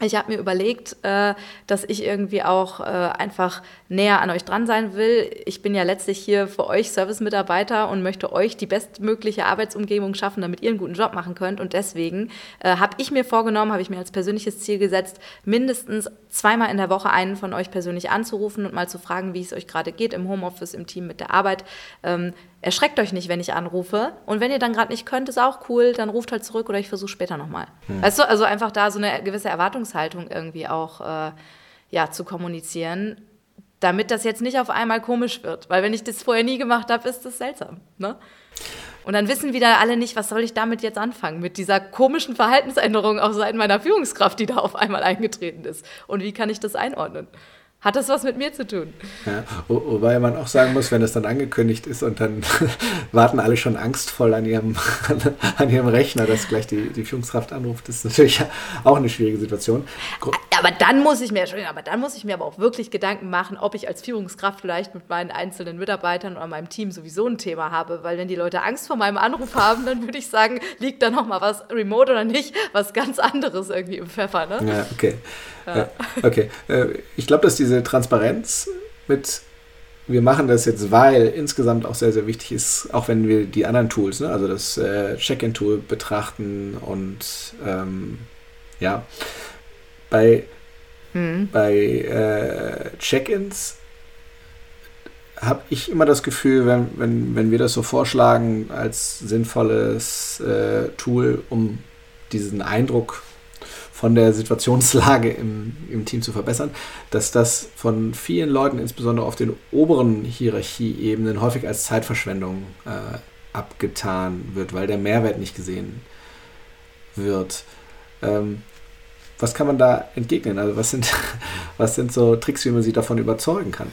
ich habe mir überlegt, äh, dass ich irgendwie auch äh, einfach näher an euch dran sein will. Ich bin ja letztlich hier für euch Service-Mitarbeiter und möchte euch die bestmögliche Arbeitsumgebung schaffen, damit ihr einen guten Job machen könnt. Und deswegen äh, habe ich mir vorgenommen, habe ich mir als persönliches Ziel gesetzt, mindestens zweimal in der Woche einen von euch persönlich anzurufen und mal zu fragen, wie es euch gerade geht im Homeoffice, im Team mit der Arbeit. Ähm, erschreckt euch nicht, wenn ich anrufe. Und wenn ihr dann gerade nicht könnt, ist auch cool, dann ruft halt zurück oder ich versuche später nochmal. Hm. Weißt du, also einfach da so eine gewisse Erwartungshaltung irgendwie auch äh, ja, zu kommunizieren, damit das jetzt nicht auf einmal komisch wird. Weil wenn ich das vorher nie gemacht habe, ist das seltsam. Ne? Und dann wissen wieder alle nicht, was soll ich damit jetzt anfangen, mit dieser komischen Verhaltensänderung auch seitens meiner Führungskraft, die da auf einmal eingetreten ist. Und wie kann ich das einordnen? Hat das was mit mir zu tun. Ja, wobei man auch sagen muss, wenn das dann angekündigt ist und dann warten alle schon angstvoll an ihrem, an ihrem Rechner, dass gleich die, die Führungskraft anruft, ist natürlich auch eine schwierige Situation. Aber dann muss ich mir, aber dann muss ich mir aber auch wirklich Gedanken machen, ob ich als Führungskraft vielleicht mit meinen einzelnen Mitarbeitern oder meinem Team sowieso ein Thema habe, weil wenn die Leute Angst vor meinem Anruf haben, dann würde ich sagen, liegt da noch mal was remote oder nicht, was ganz anderes irgendwie im Pfeffer, ne? Ja, okay. Ja. Okay. Äh, ich glaube, dass diese Transparenz mit wir machen das jetzt, weil insgesamt auch sehr, sehr wichtig ist, auch wenn wir die anderen Tools, ne, also das äh, Check-in-Tool betrachten und ähm, ja, bei, mhm. bei äh, Check-ins habe ich immer das Gefühl, wenn, wenn, wenn wir das so vorschlagen als sinnvolles äh, Tool, um diesen Eindruck von der Situationslage im, im Team zu verbessern, dass das von vielen Leuten, insbesondere auf den oberen Hierarchieebenen, häufig als Zeitverschwendung äh, abgetan wird, weil der Mehrwert nicht gesehen wird. Ähm, was kann man da entgegnen? Also was sind, was sind so Tricks, wie man sie davon überzeugen kann?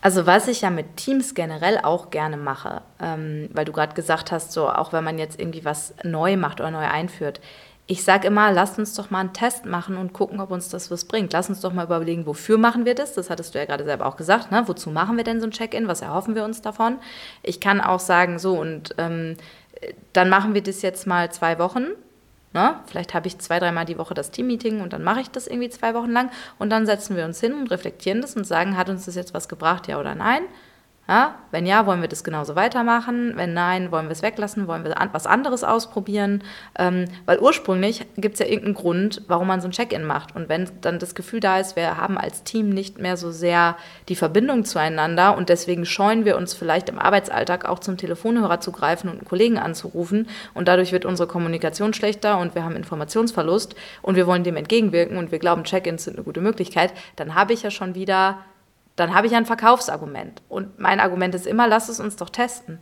Also was ich ja mit Teams generell auch gerne mache, ähm, weil du gerade gesagt hast, so auch wenn man jetzt irgendwie was neu macht oder neu einführt, ich sage immer, lasst uns doch mal einen Test machen und gucken, ob uns das was bringt. Lass uns doch mal überlegen, wofür machen wir das? Das hattest du ja gerade selber auch gesagt. Ne? Wozu machen wir denn so ein Check-in? Was erhoffen wir uns davon? Ich kann auch sagen, so und ähm, dann machen wir das jetzt mal zwei Wochen Ne? Vielleicht habe ich zwei, dreimal die Woche das Teammeeting und dann mache ich das irgendwie zwei Wochen lang und dann setzen wir uns hin und reflektieren das und sagen, hat uns das jetzt was gebracht, ja oder nein? Ja, wenn ja, wollen wir das genauso weitermachen. Wenn nein, wollen wir es weglassen, wollen wir was anderes ausprobieren. Ähm, weil ursprünglich gibt es ja irgendeinen Grund, warum man so ein Check-in macht. Und wenn dann das Gefühl da ist, wir haben als Team nicht mehr so sehr die Verbindung zueinander und deswegen scheuen wir uns vielleicht im Arbeitsalltag auch zum Telefonhörer zu greifen und einen Kollegen anzurufen und dadurch wird unsere Kommunikation schlechter und wir haben Informationsverlust und wir wollen dem entgegenwirken und wir glauben, Check-ins sind eine gute Möglichkeit, dann habe ich ja schon wieder dann habe ich ein Verkaufsargument. Und mein Argument ist immer, lass es uns doch testen.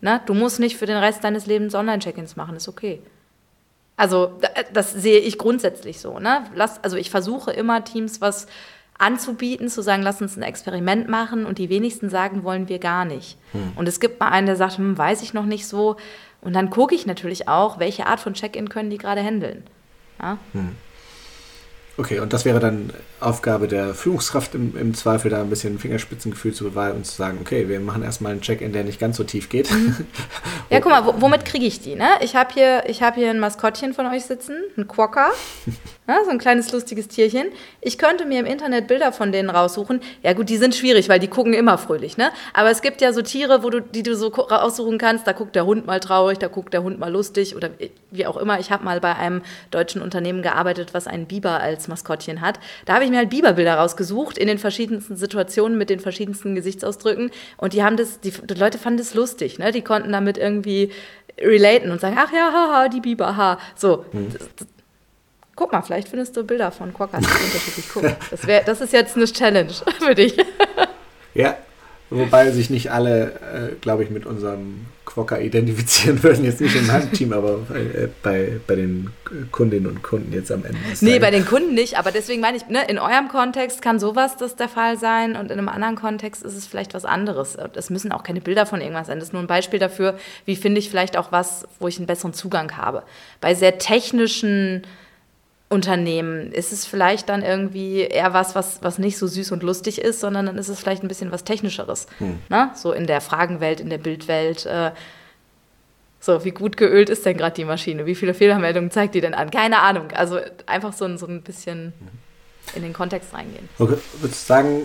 Ne? Du musst nicht für den Rest deines Lebens Online-Check-ins machen, ist okay. Also das sehe ich grundsätzlich so. Ne? Lass, also ich versuche immer Teams was anzubieten, zu sagen, lass uns ein Experiment machen und die wenigsten sagen, wollen wir gar nicht. Hm. Und es gibt mal einen, der sagt, hm, weiß ich noch nicht so. Und dann gucke ich natürlich auch, welche Art von Check-in können die gerade handeln. Ja? Hm. Okay, und das wäre dann Aufgabe der Führungskraft im, im Zweifel, da ein bisschen Fingerspitzengefühl zu bewahren und zu sagen, okay, wir machen erstmal einen Check-in, der nicht ganz so tief geht. Mhm. ja, guck mal, womit kriege ich die? Ne? Ich habe hier, hab hier ein Maskottchen von euch sitzen, ein Quokka, ja, so ein kleines lustiges Tierchen. Ich könnte mir im Internet Bilder von denen raussuchen. Ja gut, die sind schwierig, weil die gucken immer fröhlich. Ne? Aber es gibt ja so Tiere, wo du, die du so raussuchen kannst. Da guckt der Hund mal traurig, da guckt der Hund mal lustig oder wie auch immer. Ich habe mal bei einem deutschen Unternehmen gearbeitet, was einen Biber als Maskottchen hat. Da habe ich mir halt Biberbilder rausgesucht in den verschiedensten Situationen mit den verschiedensten Gesichtsausdrücken und die haben das, die, die Leute fanden das lustig, ne? Die konnten damit irgendwie relaten und sagen, ach ja, haha, die Biber, ha. So. Mhm. Das, das, guck mal, vielleicht findest du Bilder von Quokkas, die unterschiedlich gucken. Das, wär, das ist jetzt eine Challenge für dich. Ja, wobei sich nicht alle, äh, glaube ich, mit unserem Quokka identifizieren würden, jetzt nicht in meinem Team, aber bei, äh, bei, bei den Kundinnen und Kunden jetzt am Ende. Nee, bei den Kunden nicht, aber deswegen meine ich, ne, in eurem Kontext kann sowas das der Fall sein und in einem anderen Kontext ist es vielleicht was anderes. Es müssen auch keine Bilder von irgendwas sein. Das ist nur ein Beispiel dafür, wie finde ich vielleicht auch was, wo ich einen besseren Zugang habe. Bei sehr technischen Unternehmen ist es vielleicht dann irgendwie eher was, was, was nicht so süß und lustig ist, sondern dann ist es vielleicht ein bisschen was Technischeres. Hm. Ne? So in der Fragenwelt, in der Bildwelt. Äh, so, wie gut geölt ist denn gerade die Maschine? Wie viele Fehlermeldungen zeigt die denn an? Keine Ahnung. Also einfach so, so ein bisschen in den Kontext reingehen. Okay. Würdest du sagen,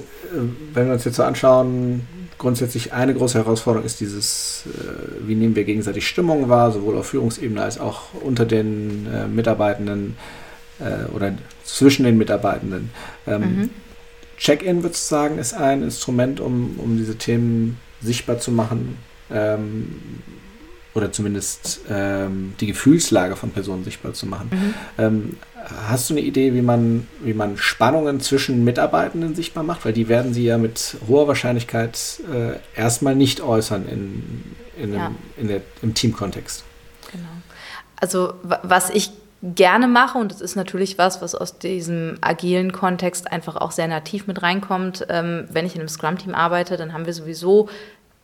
wenn wir uns jetzt so anschauen, grundsätzlich eine große Herausforderung ist dieses, äh, wie nehmen wir gegenseitig Stimmung wahr, sowohl auf Führungsebene als auch unter den äh, Mitarbeitenden äh, oder zwischen den Mitarbeitenden. Ähm, mhm. Check-in, würde ich sagen, ist ein Instrument, um, um diese Themen sichtbar zu machen ähm, oder zumindest ähm, die Gefühlslage von Personen sichtbar zu machen. Mhm. Ähm, hast du eine Idee, wie man, wie man Spannungen zwischen Mitarbeitenden sichtbar macht? Weil die werden sie ja mit hoher Wahrscheinlichkeit äh, erstmal nicht äußern in, in, ja. einem, in der, im Teamkontext. Genau. Also was ich gerne mache und es ist natürlich was, was aus diesem agilen Kontext einfach auch sehr nativ mit reinkommt. Ähm, wenn ich in einem Scrum-Team arbeite, dann haben wir sowieso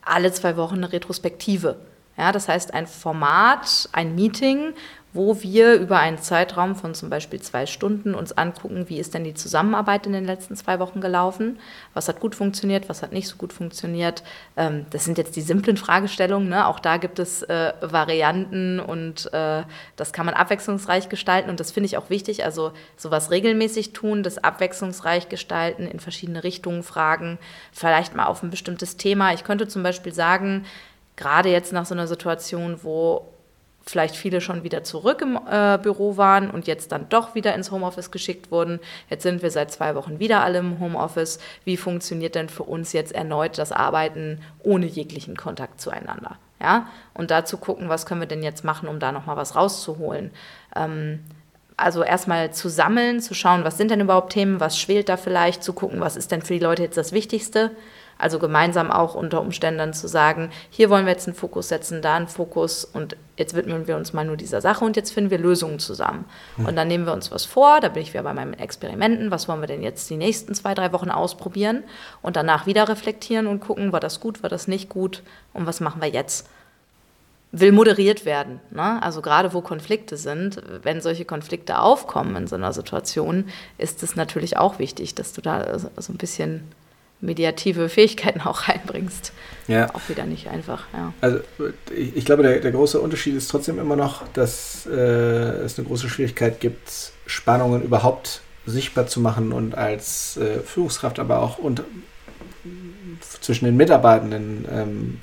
alle zwei Wochen eine Retrospektive. Ja, das heißt ein Format, ein Meeting, wo wir über einen Zeitraum von zum Beispiel zwei Stunden uns angucken, wie ist denn die Zusammenarbeit in den letzten zwei Wochen gelaufen, was hat gut funktioniert, was hat nicht so gut funktioniert. Ähm, das sind jetzt die simplen Fragestellungen, ne? auch da gibt es äh, Varianten und äh, das kann man abwechslungsreich gestalten und das finde ich auch wichtig, also sowas regelmäßig tun, das abwechslungsreich gestalten, in verschiedene Richtungen fragen, vielleicht mal auf ein bestimmtes Thema. Ich könnte zum Beispiel sagen, gerade jetzt nach so einer Situation, wo vielleicht viele schon wieder zurück im äh, Büro waren und jetzt dann doch wieder ins Homeoffice geschickt wurden. Jetzt sind wir seit zwei Wochen wieder alle im Homeoffice. Wie funktioniert denn für uns jetzt erneut das Arbeiten ohne jeglichen Kontakt zueinander? Ja? Und dazu gucken, was können wir denn jetzt machen, um da nochmal was rauszuholen. Ähm, also erstmal zu sammeln, zu schauen, was sind denn überhaupt Themen, was schwelt da vielleicht, zu gucken, was ist denn für die Leute jetzt das Wichtigste. Also gemeinsam auch unter Umständen dann zu sagen, hier wollen wir jetzt einen Fokus setzen, da einen Fokus und jetzt widmen wir uns mal nur dieser Sache und jetzt finden wir Lösungen zusammen. Mhm. Und dann nehmen wir uns was vor, da bin ich wieder bei meinen Experimenten, was wollen wir denn jetzt die nächsten zwei, drei Wochen ausprobieren und danach wieder reflektieren und gucken, war das gut, war das nicht gut und was machen wir jetzt will moderiert werden. Ne? Also gerade wo Konflikte sind, wenn solche Konflikte aufkommen in so einer Situation, ist es natürlich auch wichtig, dass du da so ein bisschen mediative Fähigkeiten auch reinbringst. Ja. Auch wieder nicht einfach, ja. Also ich, ich glaube, der, der, große Unterschied ist trotzdem immer noch, dass äh, es eine große Schwierigkeit gibt, Spannungen überhaupt sichtbar zu machen und als äh, Führungskraft, aber auch und, zwischen den Mitarbeitenden ähm,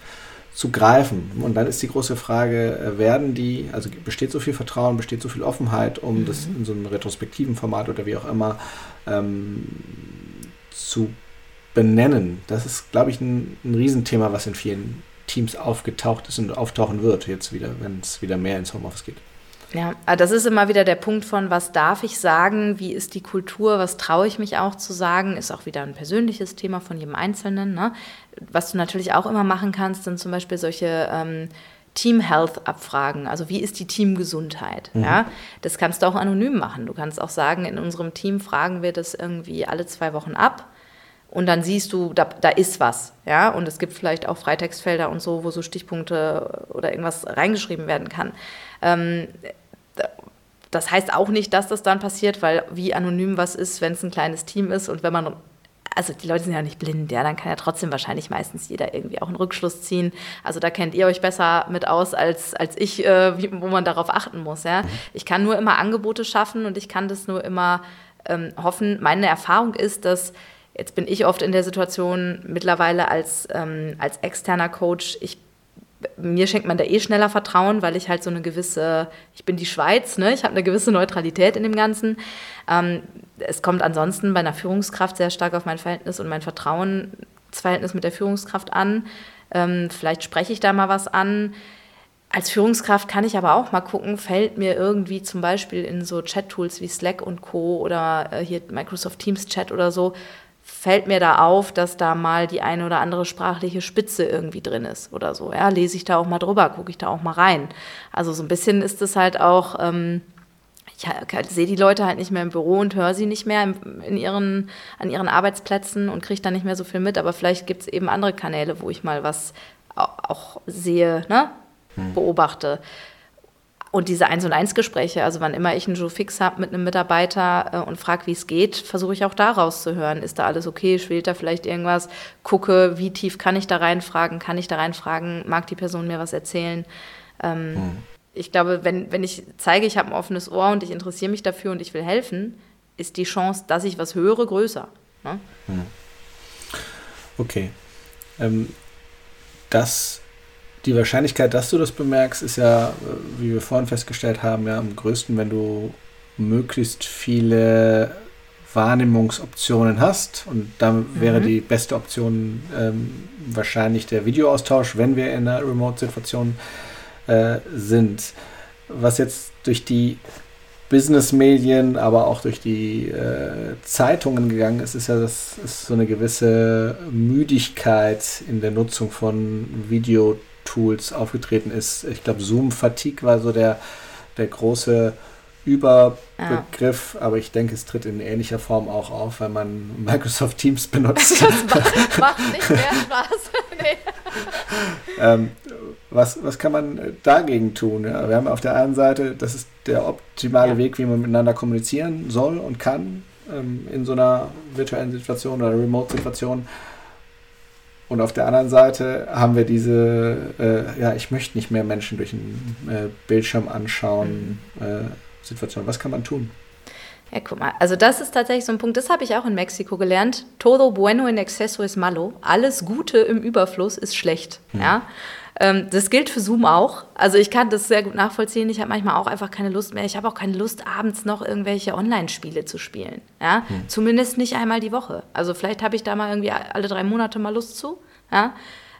zu greifen. Und dann ist die große Frage, äh, werden die, also besteht so viel Vertrauen, besteht so viel Offenheit, um mhm. das in so einem retrospektiven Format oder wie auch immer ähm, zu benennen. Das ist, glaube ich, ein, ein Riesenthema, was in vielen Teams aufgetaucht ist und auftauchen wird, jetzt wieder, wenn es wieder mehr ins Homeoffice geht. Ja, ah, das ist immer wieder der Punkt von, was darf ich sagen, wie ist die Kultur, was traue ich mich auch zu sagen, ist auch wieder ein persönliches Thema von jedem Einzelnen. Ne? Was du natürlich auch immer machen kannst, sind zum Beispiel solche ähm, Team Health Abfragen, also wie ist die Teamgesundheit? Mhm. Ja, das kannst du auch anonym machen. Du kannst auch sagen, in unserem Team fragen wir das irgendwie alle zwei Wochen ab und dann siehst du, da, da ist was, ja, und es gibt vielleicht auch Freitextfelder und so, wo so Stichpunkte oder irgendwas reingeschrieben werden kann. Ähm, das heißt auch nicht, dass das dann passiert, weil wie anonym was ist, wenn es ein kleines Team ist und wenn man, also die Leute sind ja nicht blind, ja, dann kann ja trotzdem wahrscheinlich meistens jeder irgendwie auch einen Rückschluss ziehen. Also da kennt ihr euch besser mit aus als, als ich, äh, wie, wo man darauf achten muss, ja. Ich kann nur immer Angebote schaffen und ich kann das nur immer ähm, hoffen. Meine Erfahrung ist, dass Jetzt bin ich oft in der Situation mittlerweile als, ähm, als externer Coach, ich, mir schenkt man da eh schneller Vertrauen, weil ich halt so eine gewisse, ich bin die Schweiz, ne? ich habe eine gewisse Neutralität in dem Ganzen. Ähm, es kommt ansonsten bei einer Führungskraft sehr stark auf mein Verhältnis und mein Vertrauen, das Verhältnis mit der Führungskraft an. Ähm, vielleicht spreche ich da mal was an. Als Führungskraft kann ich aber auch mal gucken, fällt mir irgendwie zum Beispiel in so Chat-Tools wie Slack und Co. oder äh, hier Microsoft Teams Chat oder so, fällt mir da auf, dass da mal die eine oder andere sprachliche Spitze irgendwie drin ist oder so. Ja, lese ich da auch mal drüber, gucke ich da auch mal rein. Also so ein bisschen ist es halt auch, ähm, ich sehe die Leute halt nicht mehr im Büro und höre sie nicht mehr in ihren, an ihren Arbeitsplätzen und kriege da nicht mehr so viel mit, aber vielleicht gibt es eben andere Kanäle, wo ich mal was auch sehe, ne? Hm. beobachte. Und diese 1 und 1 Gespräche, also wann immer ich einen Joe Fix habe mit einem Mitarbeiter äh, und frage, wie es geht, versuche ich auch da rauszuhören. Ist da alles okay? Schwelt da vielleicht irgendwas? Gucke, wie tief kann ich da reinfragen? Kann ich da reinfragen? Mag die Person mir was erzählen? Ähm, hm. Ich glaube, wenn, wenn ich zeige, ich habe ein offenes Ohr und ich interessiere mich dafür und ich will helfen, ist die Chance, dass ich was höre, größer. Ne? Hm. Okay. Ähm, das die Wahrscheinlichkeit, dass du das bemerkst, ist ja, wie wir vorhin festgestellt haben, ja am größten, wenn du möglichst viele Wahrnehmungsoptionen hast. Und dann wäre mhm. die beste Option ähm, wahrscheinlich der Videoaustausch, wenn wir in einer Remote-Situation äh, sind. Was jetzt durch die Business-Medien, aber auch durch die äh, Zeitungen gegangen ist, ist ja, dass es so eine gewisse Müdigkeit in der Nutzung von Video Tools aufgetreten ist. Ich glaube, Zoom-Fatigue war so der, der große Überbegriff, ja. aber ich denke, es tritt in ähnlicher Form auch auf, wenn man Microsoft Teams benutzt. Das macht, macht nicht mehr Spaß. nee. ähm, was, was kann man dagegen tun? Ja, wir haben auf der einen Seite, das ist der optimale ja. Weg, wie man miteinander kommunizieren soll und kann ähm, in so einer virtuellen Situation oder Remote-Situation. Und auf der anderen Seite haben wir diese, äh, ja, ich möchte nicht mehr Menschen durch einen äh, Bildschirm anschauen, mhm. äh, Situation. Was kann man tun? Ja, guck mal, also das ist tatsächlich so ein Punkt, das habe ich auch in Mexiko gelernt. Todo bueno in exceso es malo. Alles Gute im Überfluss ist schlecht. Mhm. Ja? Ähm, das gilt für Zoom auch. Also ich kann das sehr gut nachvollziehen. Ich habe manchmal auch einfach keine Lust mehr. Ich habe auch keine Lust, abends noch irgendwelche Online-Spiele zu spielen. Ja? Hm. Zumindest nicht einmal die Woche. Also vielleicht habe ich da mal irgendwie alle drei Monate mal Lust zu. Ja?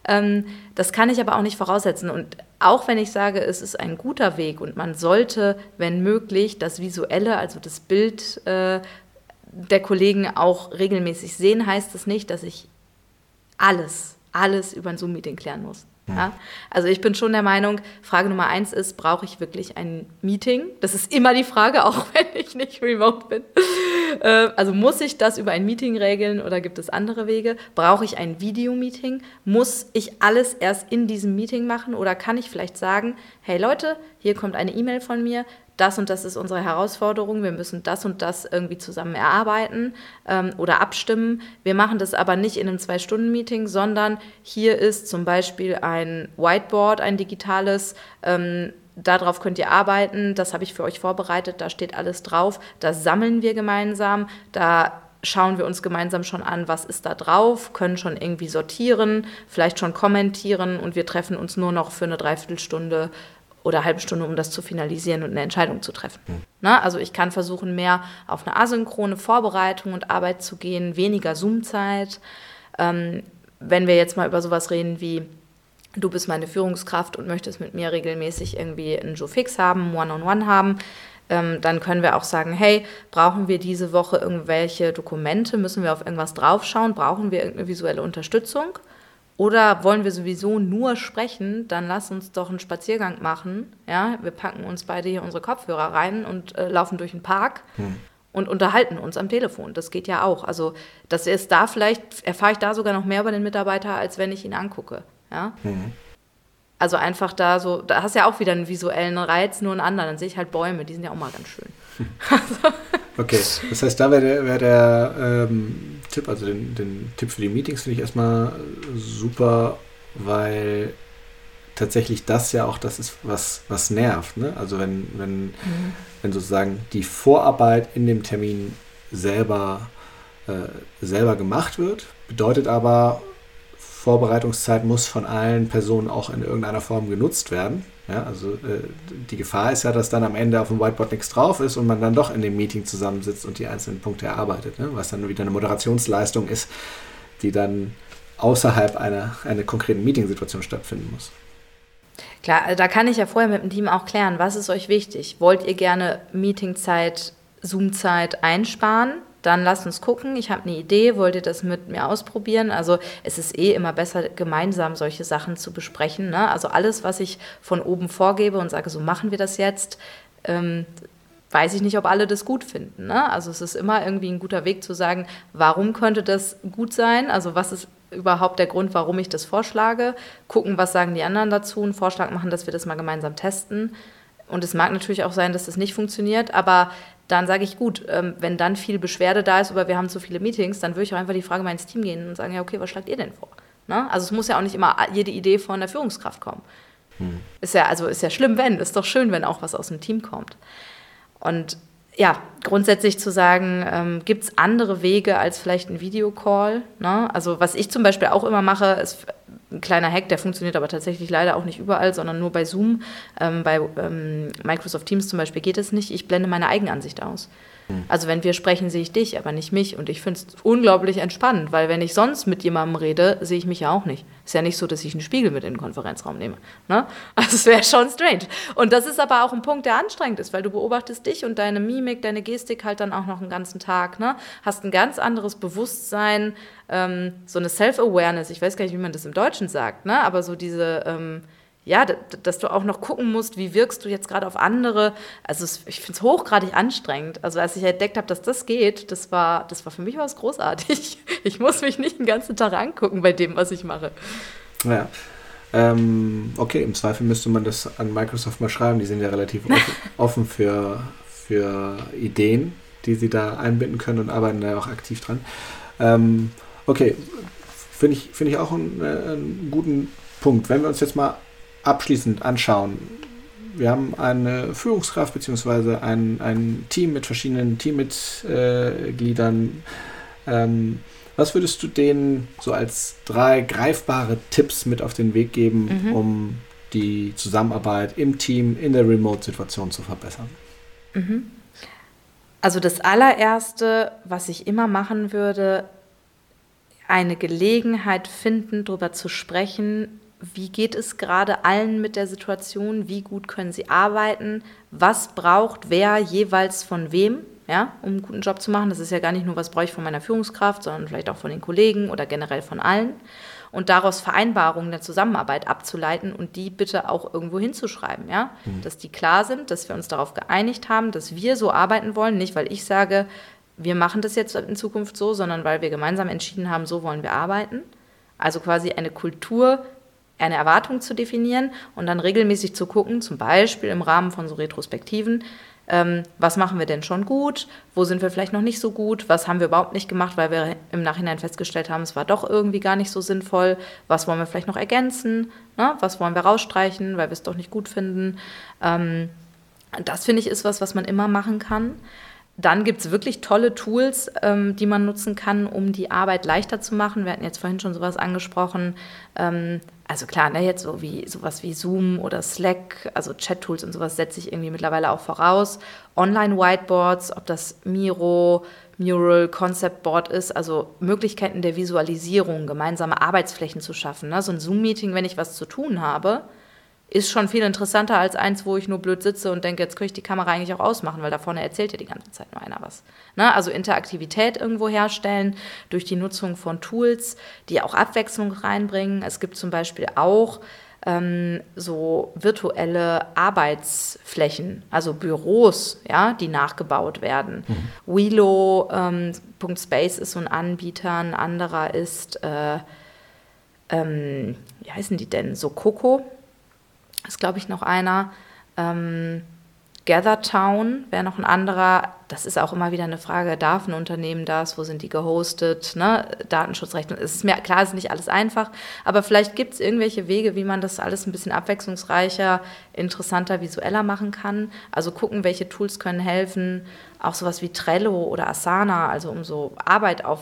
Ähm, das kann ich aber auch nicht voraussetzen. Und auch wenn ich sage, es ist ein guter Weg und man sollte, wenn möglich, das Visuelle, also das Bild äh, der Kollegen auch regelmäßig sehen, heißt es das nicht, dass ich alles, alles über ein Zoom-Meeting klären muss. Ja? Also ich bin schon der Meinung, Frage Nummer eins ist, brauche ich wirklich ein Meeting? Das ist immer die Frage, auch wenn ich nicht remote bin. Äh, also muss ich das über ein Meeting regeln oder gibt es andere Wege? Brauche ich ein Videomeeting? Muss ich alles erst in diesem Meeting machen oder kann ich vielleicht sagen, hey Leute, hier kommt eine E-Mail von mir, das und das ist unsere Herausforderung, wir müssen das und das irgendwie zusammen erarbeiten ähm, oder abstimmen. Wir machen das aber nicht in einem Zwei-Stunden-Meeting, sondern hier ist zum Beispiel ein Whiteboard, ein digitales. Ähm, darauf könnt ihr arbeiten, das habe ich für euch vorbereitet, da steht alles drauf, das sammeln wir gemeinsam, da schauen wir uns gemeinsam schon an, was ist da drauf, können schon irgendwie sortieren, vielleicht schon kommentieren und wir treffen uns nur noch für eine Dreiviertelstunde oder eine halbe Stunde, um das zu finalisieren und eine Entscheidung zu treffen. Mhm. Na, also ich kann versuchen, mehr auf eine asynchrone Vorbereitung und Arbeit zu gehen, weniger Zoom-Zeit. Ähm, wenn wir jetzt mal über sowas reden wie, du bist meine Führungskraft und möchtest mit mir regelmäßig irgendwie einen Joe Fix haben, One-on-One -on -one haben, ähm, dann können wir auch sagen, hey, brauchen wir diese Woche irgendwelche Dokumente, müssen wir auf irgendwas draufschauen, brauchen wir irgendeine visuelle Unterstützung? Oder wollen wir sowieso nur sprechen, dann lass uns doch einen Spaziergang machen. Ja, wir packen uns beide hier unsere Kopfhörer rein und äh, laufen durch den Park hm. und unterhalten uns am Telefon. Das geht ja auch. Also, das ist da vielleicht, erfahre ich da sogar noch mehr über den Mitarbeiter, als wenn ich ihn angucke. Ja. Hm. Also einfach da so, da hast du ja auch wieder einen visuellen Reiz, nur einen anderen. Dann sehe ich halt Bäume, die sind ja auch mal ganz schön. also. Okay, das heißt, da wäre der, wär der ähm, Tipp, also den, den Tipp für die Meetings finde ich erstmal super, weil tatsächlich das ja auch das ist, was, was nervt. Ne? Also wenn, wenn, mhm. wenn sozusagen die Vorarbeit in dem Termin selber, äh, selber gemacht wird, bedeutet aber, Vorbereitungszeit muss von allen Personen auch in irgendeiner Form genutzt werden. Ja, also äh, die Gefahr ist ja, dass dann am Ende auf dem Whiteboard nichts drauf ist und man dann doch in dem Meeting zusammensitzt und die einzelnen Punkte erarbeitet, ne? was dann wieder eine Moderationsleistung ist, die dann außerhalb einer, einer konkreten Meetingsituation stattfinden muss. Klar, also da kann ich ja vorher mit dem Team auch klären, was ist euch wichtig? Wollt ihr gerne Meetingzeit, Zoomzeit einsparen? Dann lasst uns gucken, ich habe eine Idee, wollt ihr das mit mir ausprobieren? Also es ist eh immer besser, gemeinsam solche Sachen zu besprechen. Ne? Also alles, was ich von oben vorgebe und sage, so machen wir das jetzt, ähm, weiß ich nicht, ob alle das gut finden. Ne? Also es ist immer irgendwie ein guter Weg zu sagen, warum könnte das gut sein? Also was ist überhaupt der Grund, warum ich das vorschlage? Gucken, was sagen die anderen dazu, einen Vorschlag machen, dass wir das mal gemeinsam testen. Und es mag natürlich auch sein, dass das nicht funktioniert, aber dann sage ich, gut, ähm, wenn dann viel Beschwerde da ist oder wir haben zu viele Meetings, dann würde ich auch einfach die Frage mal ins Team gehen und sagen, ja, okay, was schlagt ihr denn vor? Ne? Also es muss ja auch nicht immer jede Idee von der Führungskraft kommen. Hm. Ist ja, also ist ja schlimm, wenn, ist doch schön, wenn auch was aus dem Team kommt. Und ja, grundsätzlich zu sagen, ähm, gibt es andere Wege als vielleicht ein Videocall? Ne? Also was ich zum Beispiel auch immer mache, ist ein kleiner Hack, der funktioniert aber tatsächlich leider auch nicht überall, sondern nur bei Zoom. Ähm, bei ähm, Microsoft Teams zum Beispiel geht es nicht. Ich blende meine Eigenansicht aus. Hm. Also wenn wir sprechen, sehe ich dich, aber nicht mich. Und ich finde es unglaublich entspannend, weil wenn ich sonst mit jemandem rede, sehe ich mich ja auch nicht. Ist ja nicht so, dass ich einen Spiegel mit in den Konferenzraum nehme. Ne? Also es wäre schon strange. Und das ist aber auch ein Punkt, der anstrengend ist, weil du beobachtest dich und deine Mimik, deine Gestik halt dann auch noch einen ganzen Tag. Ne? Hast ein ganz anderes Bewusstsein, ähm, so eine Self-Awareness. Ich weiß gar nicht, wie man das im Deutschen sagt, ne? aber so diese... Ähm, ja, dass du auch noch gucken musst, wie wirkst du jetzt gerade auf andere. Also ich finde es hochgradig anstrengend. Also als ich entdeckt habe, dass das geht, das war, das war für mich was großartig. Ich muss mich nicht den ganzen Tag angucken bei dem, was ich mache. Ja. Ähm, okay, im Zweifel müsste man das an Microsoft mal schreiben. Die sind ja relativ offen, offen für, für Ideen, die sie da einbinden können und arbeiten da auch aktiv dran. Ähm, okay, finde ich, find ich auch einen, äh, einen guten Punkt. Wenn wir uns jetzt mal abschließend anschauen. Wir haben eine Führungskraft bzw. Ein, ein Team mit verschiedenen Teammitgliedern. Ähm, was würdest du denen so als drei greifbare Tipps mit auf den Weg geben, mhm. um die Zusammenarbeit im Team in der Remote-Situation zu verbessern? Mhm. Also das allererste, was ich immer machen würde, eine Gelegenheit finden, darüber zu sprechen, wie geht es gerade allen mit der Situation, wie gut können sie arbeiten, was braucht wer jeweils von wem, ja, um einen guten Job zu machen. Das ist ja gar nicht nur, was brauche ich von meiner Führungskraft, sondern vielleicht auch von den Kollegen oder generell von allen. Und daraus Vereinbarungen der Zusammenarbeit abzuleiten und die bitte auch irgendwo hinzuschreiben, ja, mhm. dass die klar sind, dass wir uns darauf geeinigt haben, dass wir so arbeiten wollen, nicht weil ich sage, wir machen das jetzt in Zukunft so, sondern weil wir gemeinsam entschieden haben, so wollen wir arbeiten. Also quasi eine Kultur, eine Erwartung zu definieren und dann regelmäßig zu gucken, zum Beispiel im Rahmen von so Retrospektiven, ähm, was machen wir denn schon gut, wo sind wir vielleicht noch nicht so gut, was haben wir überhaupt nicht gemacht, weil wir im Nachhinein festgestellt haben, es war doch irgendwie gar nicht so sinnvoll, was wollen wir vielleicht noch ergänzen, ne? was wollen wir rausstreichen, weil wir es doch nicht gut finden. Ähm, das finde ich ist was, was man immer machen kann. Dann gibt es wirklich tolle Tools, ähm, die man nutzen kann, um die Arbeit leichter zu machen. Wir hatten jetzt vorhin schon sowas angesprochen. Ähm, also klar, ne, jetzt so wie sowas wie Zoom oder Slack, also Chat-Tools und sowas setze ich irgendwie mittlerweile auch voraus. Online-Whiteboards, ob das Miro, Mural, Concept Board ist, also Möglichkeiten der Visualisierung, gemeinsame Arbeitsflächen zu schaffen. Ne? So ein Zoom-Meeting, wenn ich was zu tun habe, ist schon viel interessanter als eins, wo ich nur blöd sitze und denke, jetzt könnte ich die Kamera eigentlich auch ausmachen, weil da vorne erzählt ja die ganze Zeit nur einer was. Ne? Also Interaktivität irgendwo herstellen durch die Nutzung von Tools, die auch Abwechslung reinbringen. Es gibt zum Beispiel auch ähm, so virtuelle Arbeitsflächen, also Büros, ja, die nachgebaut werden. Mhm. Wilo.space ähm, ist so ein Anbieter, ein anderer ist, äh, ähm, wie heißen die denn? So Coco ist, glaube ich, noch einer. Ähm, Gathertown wäre noch ein anderer. Das ist auch immer wieder eine Frage, darf ein Unternehmen das? Wo sind die gehostet? Ne? Datenschutzrecht. Es ist mir klar, es ist nicht alles einfach, aber vielleicht gibt es irgendwelche Wege, wie man das alles ein bisschen abwechslungsreicher, interessanter, visueller machen kann. Also gucken, welche Tools können helfen. Auch sowas wie Trello oder Asana, also um so Arbeit auf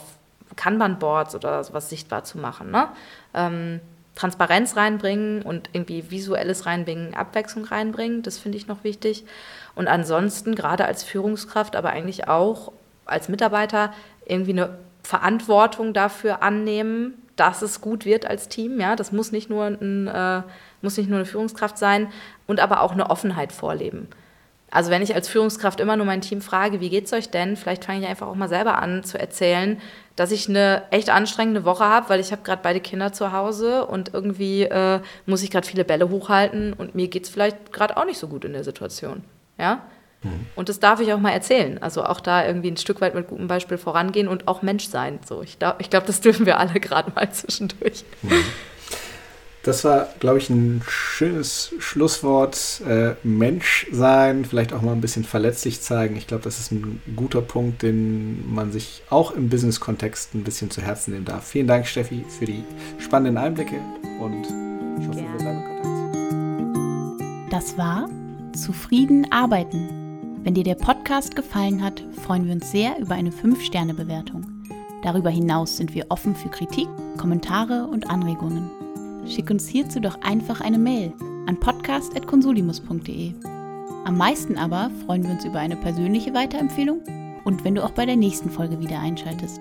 Kanban-Boards oder sowas sichtbar zu machen. Ne? Ähm, Transparenz reinbringen und irgendwie visuelles reinbringen, Abwechslung reinbringen. Das finde ich noch wichtig. Und ansonsten, gerade als Führungskraft, aber eigentlich auch als Mitarbeiter, irgendwie eine Verantwortung dafür annehmen, dass es gut wird als Team. Ja, das muss nicht nur, ein, äh, muss nicht nur eine Führungskraft sein und aber auch eine Offenheit vorleben. Also wenn ich als Führungskraft immer nur mein Team frage, wie geht's euch denn? Vielleicht fange ich einfach auch mal selber an zu erzählen, dass ich eine echt anstrengende Woche habe, weil ich habe gerade beide Kinder zu Hause und irgendwie äh, muss ich gerade viele Bälle hochhalten und mir geht es vielleicht gerade auch nicht so gut in der Situation. Ja? Mhm. Und das darf ich auch mal erzählen. Also auch da irgendwie ein Stück weit mit gutem Beispiel vorangehen und auch Mensch sein. So, ich, ich glaube, das dürfen wir alle gerade mal zwischendurch. Mhm. Das war, glaube ich, ein schönes Schlusswort. Äh, Mensch sein, vielleicht auch mal ein bisschen verletzlich zeigen. Ich glaube, das ist ein guter Punkt, den man sich auch im Business-Kontext ein bisschen zu Herzen nehmen darf. Vielen Dank, Steffi, für die spannenden Einblicke und ich hoffe, wir bleiben in Kontakt. Das war Zufrieden arbeiten. Wenn dir der Podcast gefallen hat, freuen wir uns sehr über eine 5-Sterne-Bewertung. Darüber hinaus sind wir offen für Kritik, Kommentare und Anregungen. Schick uns hierzu doch einfach eine Mail an podcast.consulimus.de. Am meisten aber freuen wir uns über eine persönliche Weiterempfehlung und wenn du auch bei der nächsten Folge wieder einschaltest.